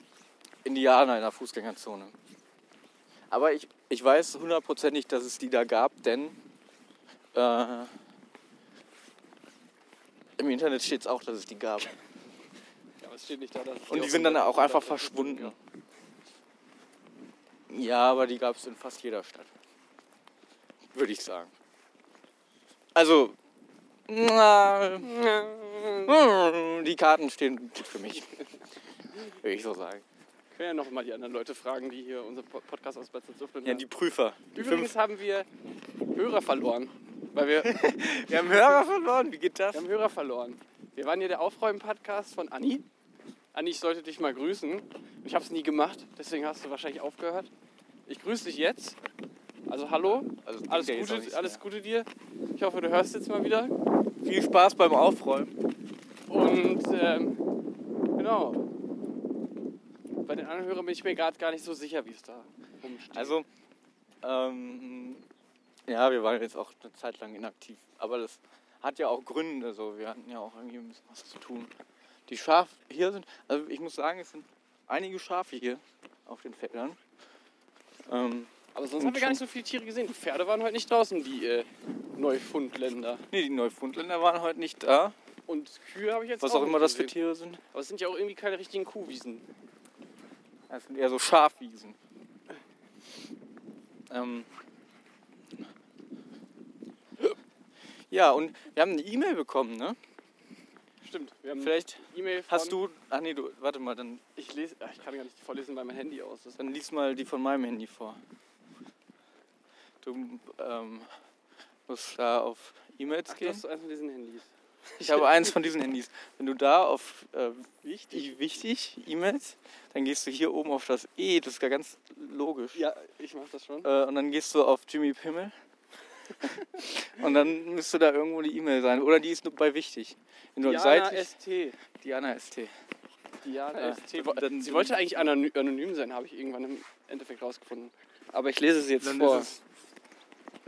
Indianer in der Fußgängerzone. Aber ich, ich weiß hundertprozentig, dass es die da gab, denn äh, im Internet steht es auch, dass es die gab. Ja, aber es steht nicht da, Und die sind dann auch einfach verschwunden. Ja, aber die gab es in fast jeder Stadt. Würde ich sagen. Also, na, die Karten stehen gut für mich. Würde ich so sagen. Wir können ja noch mal die anderen Leute fragen, die hier unseren Po- Podcast aus Bad Salzuflen Ja, die Prüfer. Die Übrigens fünf. haben wir Hörer verloren. Weil wir, wir *laughs* Wir haben Hörer verloren. Wie geht das? haben Hörer verloren. Wir waren hier der Aufräumen-Podcast von Anni. Anni, ich sollte dich mal grüßen. Ich habe es nie gemacht, deswegen hast du wahrscheinlich aufgehört. Ich grüße dich jetzt. Also hallo, Also, alles, Gute, alles. Gute dir. Ich hoffe, du hörst jetzt mal wieder. Viel Spaß beim Aufräumen. Und ähm, genau. Bei den anderen Hörern bin ich mir gerade gar nicht so sicher, wie es da rumsteht. Also, ähm, ja, wir waren jetzt auch eine Zeit lang inaktiv. Aber das hat ja auch Gründe. So. Wir hatten ja auch irgendwie ein bisschen was zu tun. Die Schafe hier sind, also ich muss sagen, es sind einige Schafe hier auf den Feldern. Ähm, Aber sonst haben wir gar nicht so viele Tiere gesehen. Die Pferde waren heute nicht draußen, die äh, Neufundländer. nee, die Neufundländer waren heute nicht da. Und Kühe habe ich jetzt Was auch auch immer das für. Tiere sind. Aber es sind ja auch irgendwie keine richtigen Kuhwiesen. Das sind eher so Schafwiesen. Ähm. Ja, und wir haben eine E-Mail bekommen, ne? Stimmt. Wir haben Vielleicht E-Mail hast du. Ach nee, du. Warte mal, dann, Ich lese... Ach, ich kann gar nicht vorlesen, weil mein Handy aus ist. dann lies mal die von meinem Handy vor. Du ähm, musst da auf E-Mails Ach, du gehen. hast so eins von diesen Handys. Ich habe eins von diesen Handys. Wenn du da auf äh, Wichtig. wichtig E-Mails, dann gehst du hier oben auf das E, das ist ja ganz logisch. Ja, ich mach das schon. Äh, und dann gehst du auf Jimmy Pimmel. *laughs* und dann müsste da irgendwo die E-Mail sein. Oder die ist nur bei wichtig. Wenn du Diana seitlich, ST. Diana ST. Diana Ja, ST. dann- Sie wollte eigentlich anony- anonym sein, habe ich irgendwann im Endeffekt rausgefunden. Aber ich lese sie jetzt Dann vor.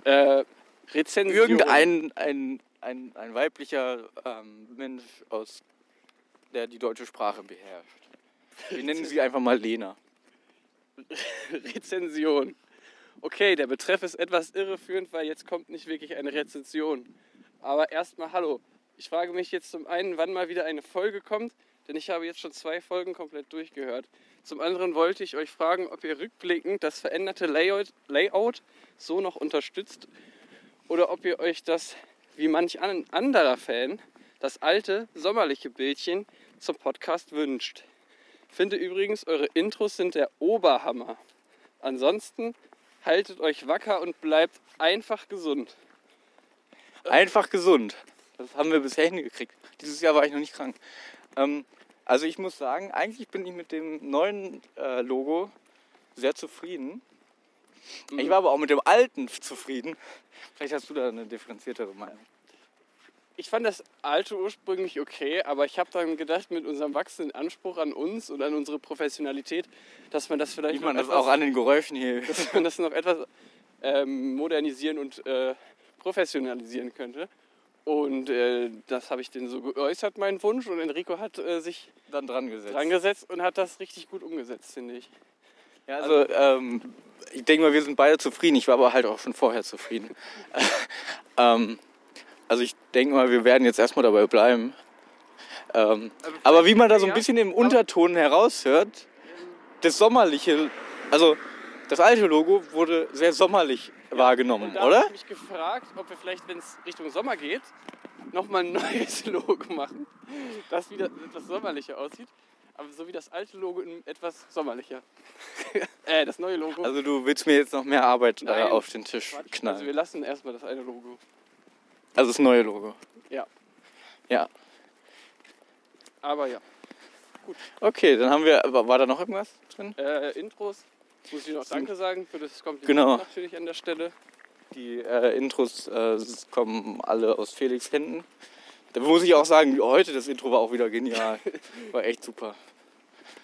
Äh, Rezension. Irgendein ein, ein, ein weiblicher ähm, Mensch aus der die deutsche Sprache beherrscht. Wir nennen sie einfach mal Lena. *laughs* Rezension. Okay, der Betreff ist etwas irreführend, weil jetzt kommt nicht wirklich eine Rezension. Aber erstmal hallo. Ich frage mich jetzt zum einen, wann mal wieder eine Folge kommt, denn ich habe jetzt schon zwei Folgen komplett durchgehört. Zum anderen wollte ich euch fragen, ob ihr rückblickend das veränderte Layout, Layout so noch unterstützt oder ob ihr euch das, wie manch an anderer Fan, das alte, sommerliche Bildchen zum Podcast wünscht. Finde übrigens, eure Intros sind der Oberhammer. Ansonsten haltet euch wacker und bleibt einfach gesund. Einfach gesund. Das haben wir bisher hingekriegt. Dieses Jahr war ich noch nicht krank. Ähm, Also ich muss sagen, eigentlich bin ich mit dem neuen äh, Logo sehr zufrieden. Mhm. Ich war aber auch mit dem alten zufrieden. Vielleicht hast du da eine differenziertere Meinung. Ich fand das alte ursprünglich okay, aber ich habe dann gedacht, mit unserem wachsenden Anspruch an uns und an unsere Professionalität, dass man das vielleicht Sieht man noch das etwas, auch an den Geräuschen hier. *laughs* dass man das noch etwas ähm, modernisieren und äh, professionalisieren könnte. Und äh, das habe ich denen so geäußert, meinen Wunsch. Und Enrico hat äh, sich Dann dran gesetzt. dran gesetzt und hat das richtig gut umgesetzt, finde ich. Ja, also ähm, ich denke mal, wir sind beide zufrieden. Ich war aber halt auch schon vorher zufrieden. *laughs* ähm, also ich denke mal, wir werden jetzt erstmal dabei bleiben. Ähm, aber wie man da so ein ja, bisschen im Unterton heraushört, das sommerliche, also das alte Logo wurde sehr sommerlich wahrgenommen, Und da oder? habe ich mich gefragt, ob wir vielleicht, wenn es Richtung Sommer geht, nochmal ein *laughs* neues Logo machen, das wieder etwas sommerlicher aussieht. Aber so wie das alte Logo etwas sommerlicher. *laughs* äh, das neue Logo. Also du willst mir jetzt noch mehr Arbeit äh, Nein, auf den Tisch Quatsch. knallen. Also wir lassen erstmal das eine Logo. Also das neue Logo. Ja. Ja. Aber ja. Okay, dann haben wir, war da noch irgendwas drin? Äh, Intros. Muss ich noch Danke sagen für das Kompliment Genau. natürlich an der Stelle. Die äh, Intros äh, kommen alle aus Felix Händen. Da muss ich auch sagen, heute das Intro war auch wieder genial. *laughs* War echt super.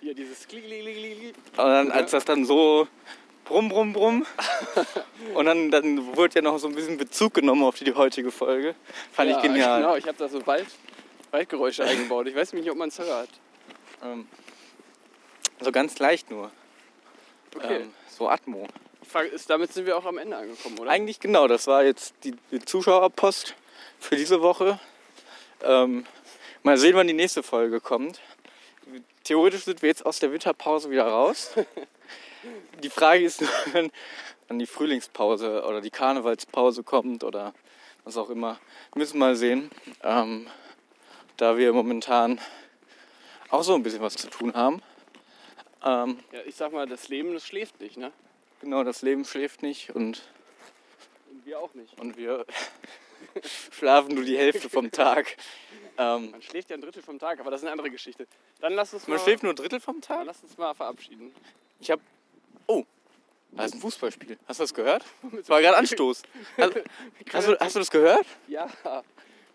Hier dieses Klick-Klick-Klick-Klick. Und dann, als das dann so brumm, brumm, brumm. Und dann, dann wurde ja noch so ein bisschen Bezug genommen auf die heutige Folge. Fand ja, ich genial. Genau, ich habe da so Wald, Waldgeräusche eingebaut. Ich weiß nicht, ob man es hört. Ähm, so ganz leicht nur. Okay. Ähm, so Atmo. Frage ist, damit sind wir auch am Ende angekommen, oder? Eigentlich genau, das war jetzt die, die Zuschauerpost für diese Woche. Ähm, mal sehen, wann die nächste Folge kommt. Theoretisch sind wir jetzt aus der Winterpause wieder raus. *laughs* Die Frage ist nur, *laughs* wenn dann die Frühlingspause oder die Karnevalspause kommt oder was auch immer. Wir müssen mal sehen, ähm, da wir momentan auch so ein bisschen was zu tun haben. Ähm, Ja, ich sag mal, das Leben, das schläft nicht, ne? genau, das Leben schläft nicht und Und wir auch nicht. und wir *laughs* schlafen nur die Hälfte vom Tag. Ähm, Man schläft ja ein Drittel vom Tag, aber das ist eine andere Geschichte. Dann lass uns man mal, schläft nur ein Drittel vom dann Tag? lass uns mal verabschieden. Ich hab. Oh, da ist ein Fußballspiel. Hast du das gehört? *laughs* Das war gerade Anstoß. Hast, hast, du, hast du das gehört? Ja,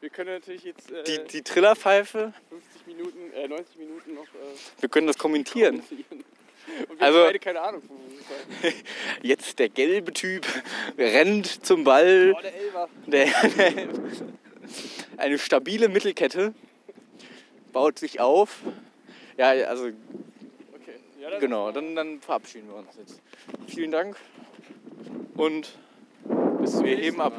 wir können natürlich jetzt äh, Die, die Trillerpfeife. 50 Minuten, äh, 90 Minuten noch äh, Wir können das kommentieren. kommentieren. Und wir Also- haben beide keine Ahnung von Fußball. *laughs* Jetzt der gelbe Typ rennt zum Ball. Oh, der Elber. Der, der, eine stabile Mittelkette baut sich auf. Ja, also. Ja, genau, dann, dann verabschieden wir uns jetzt. Vielen Dank und bis wir heben ab.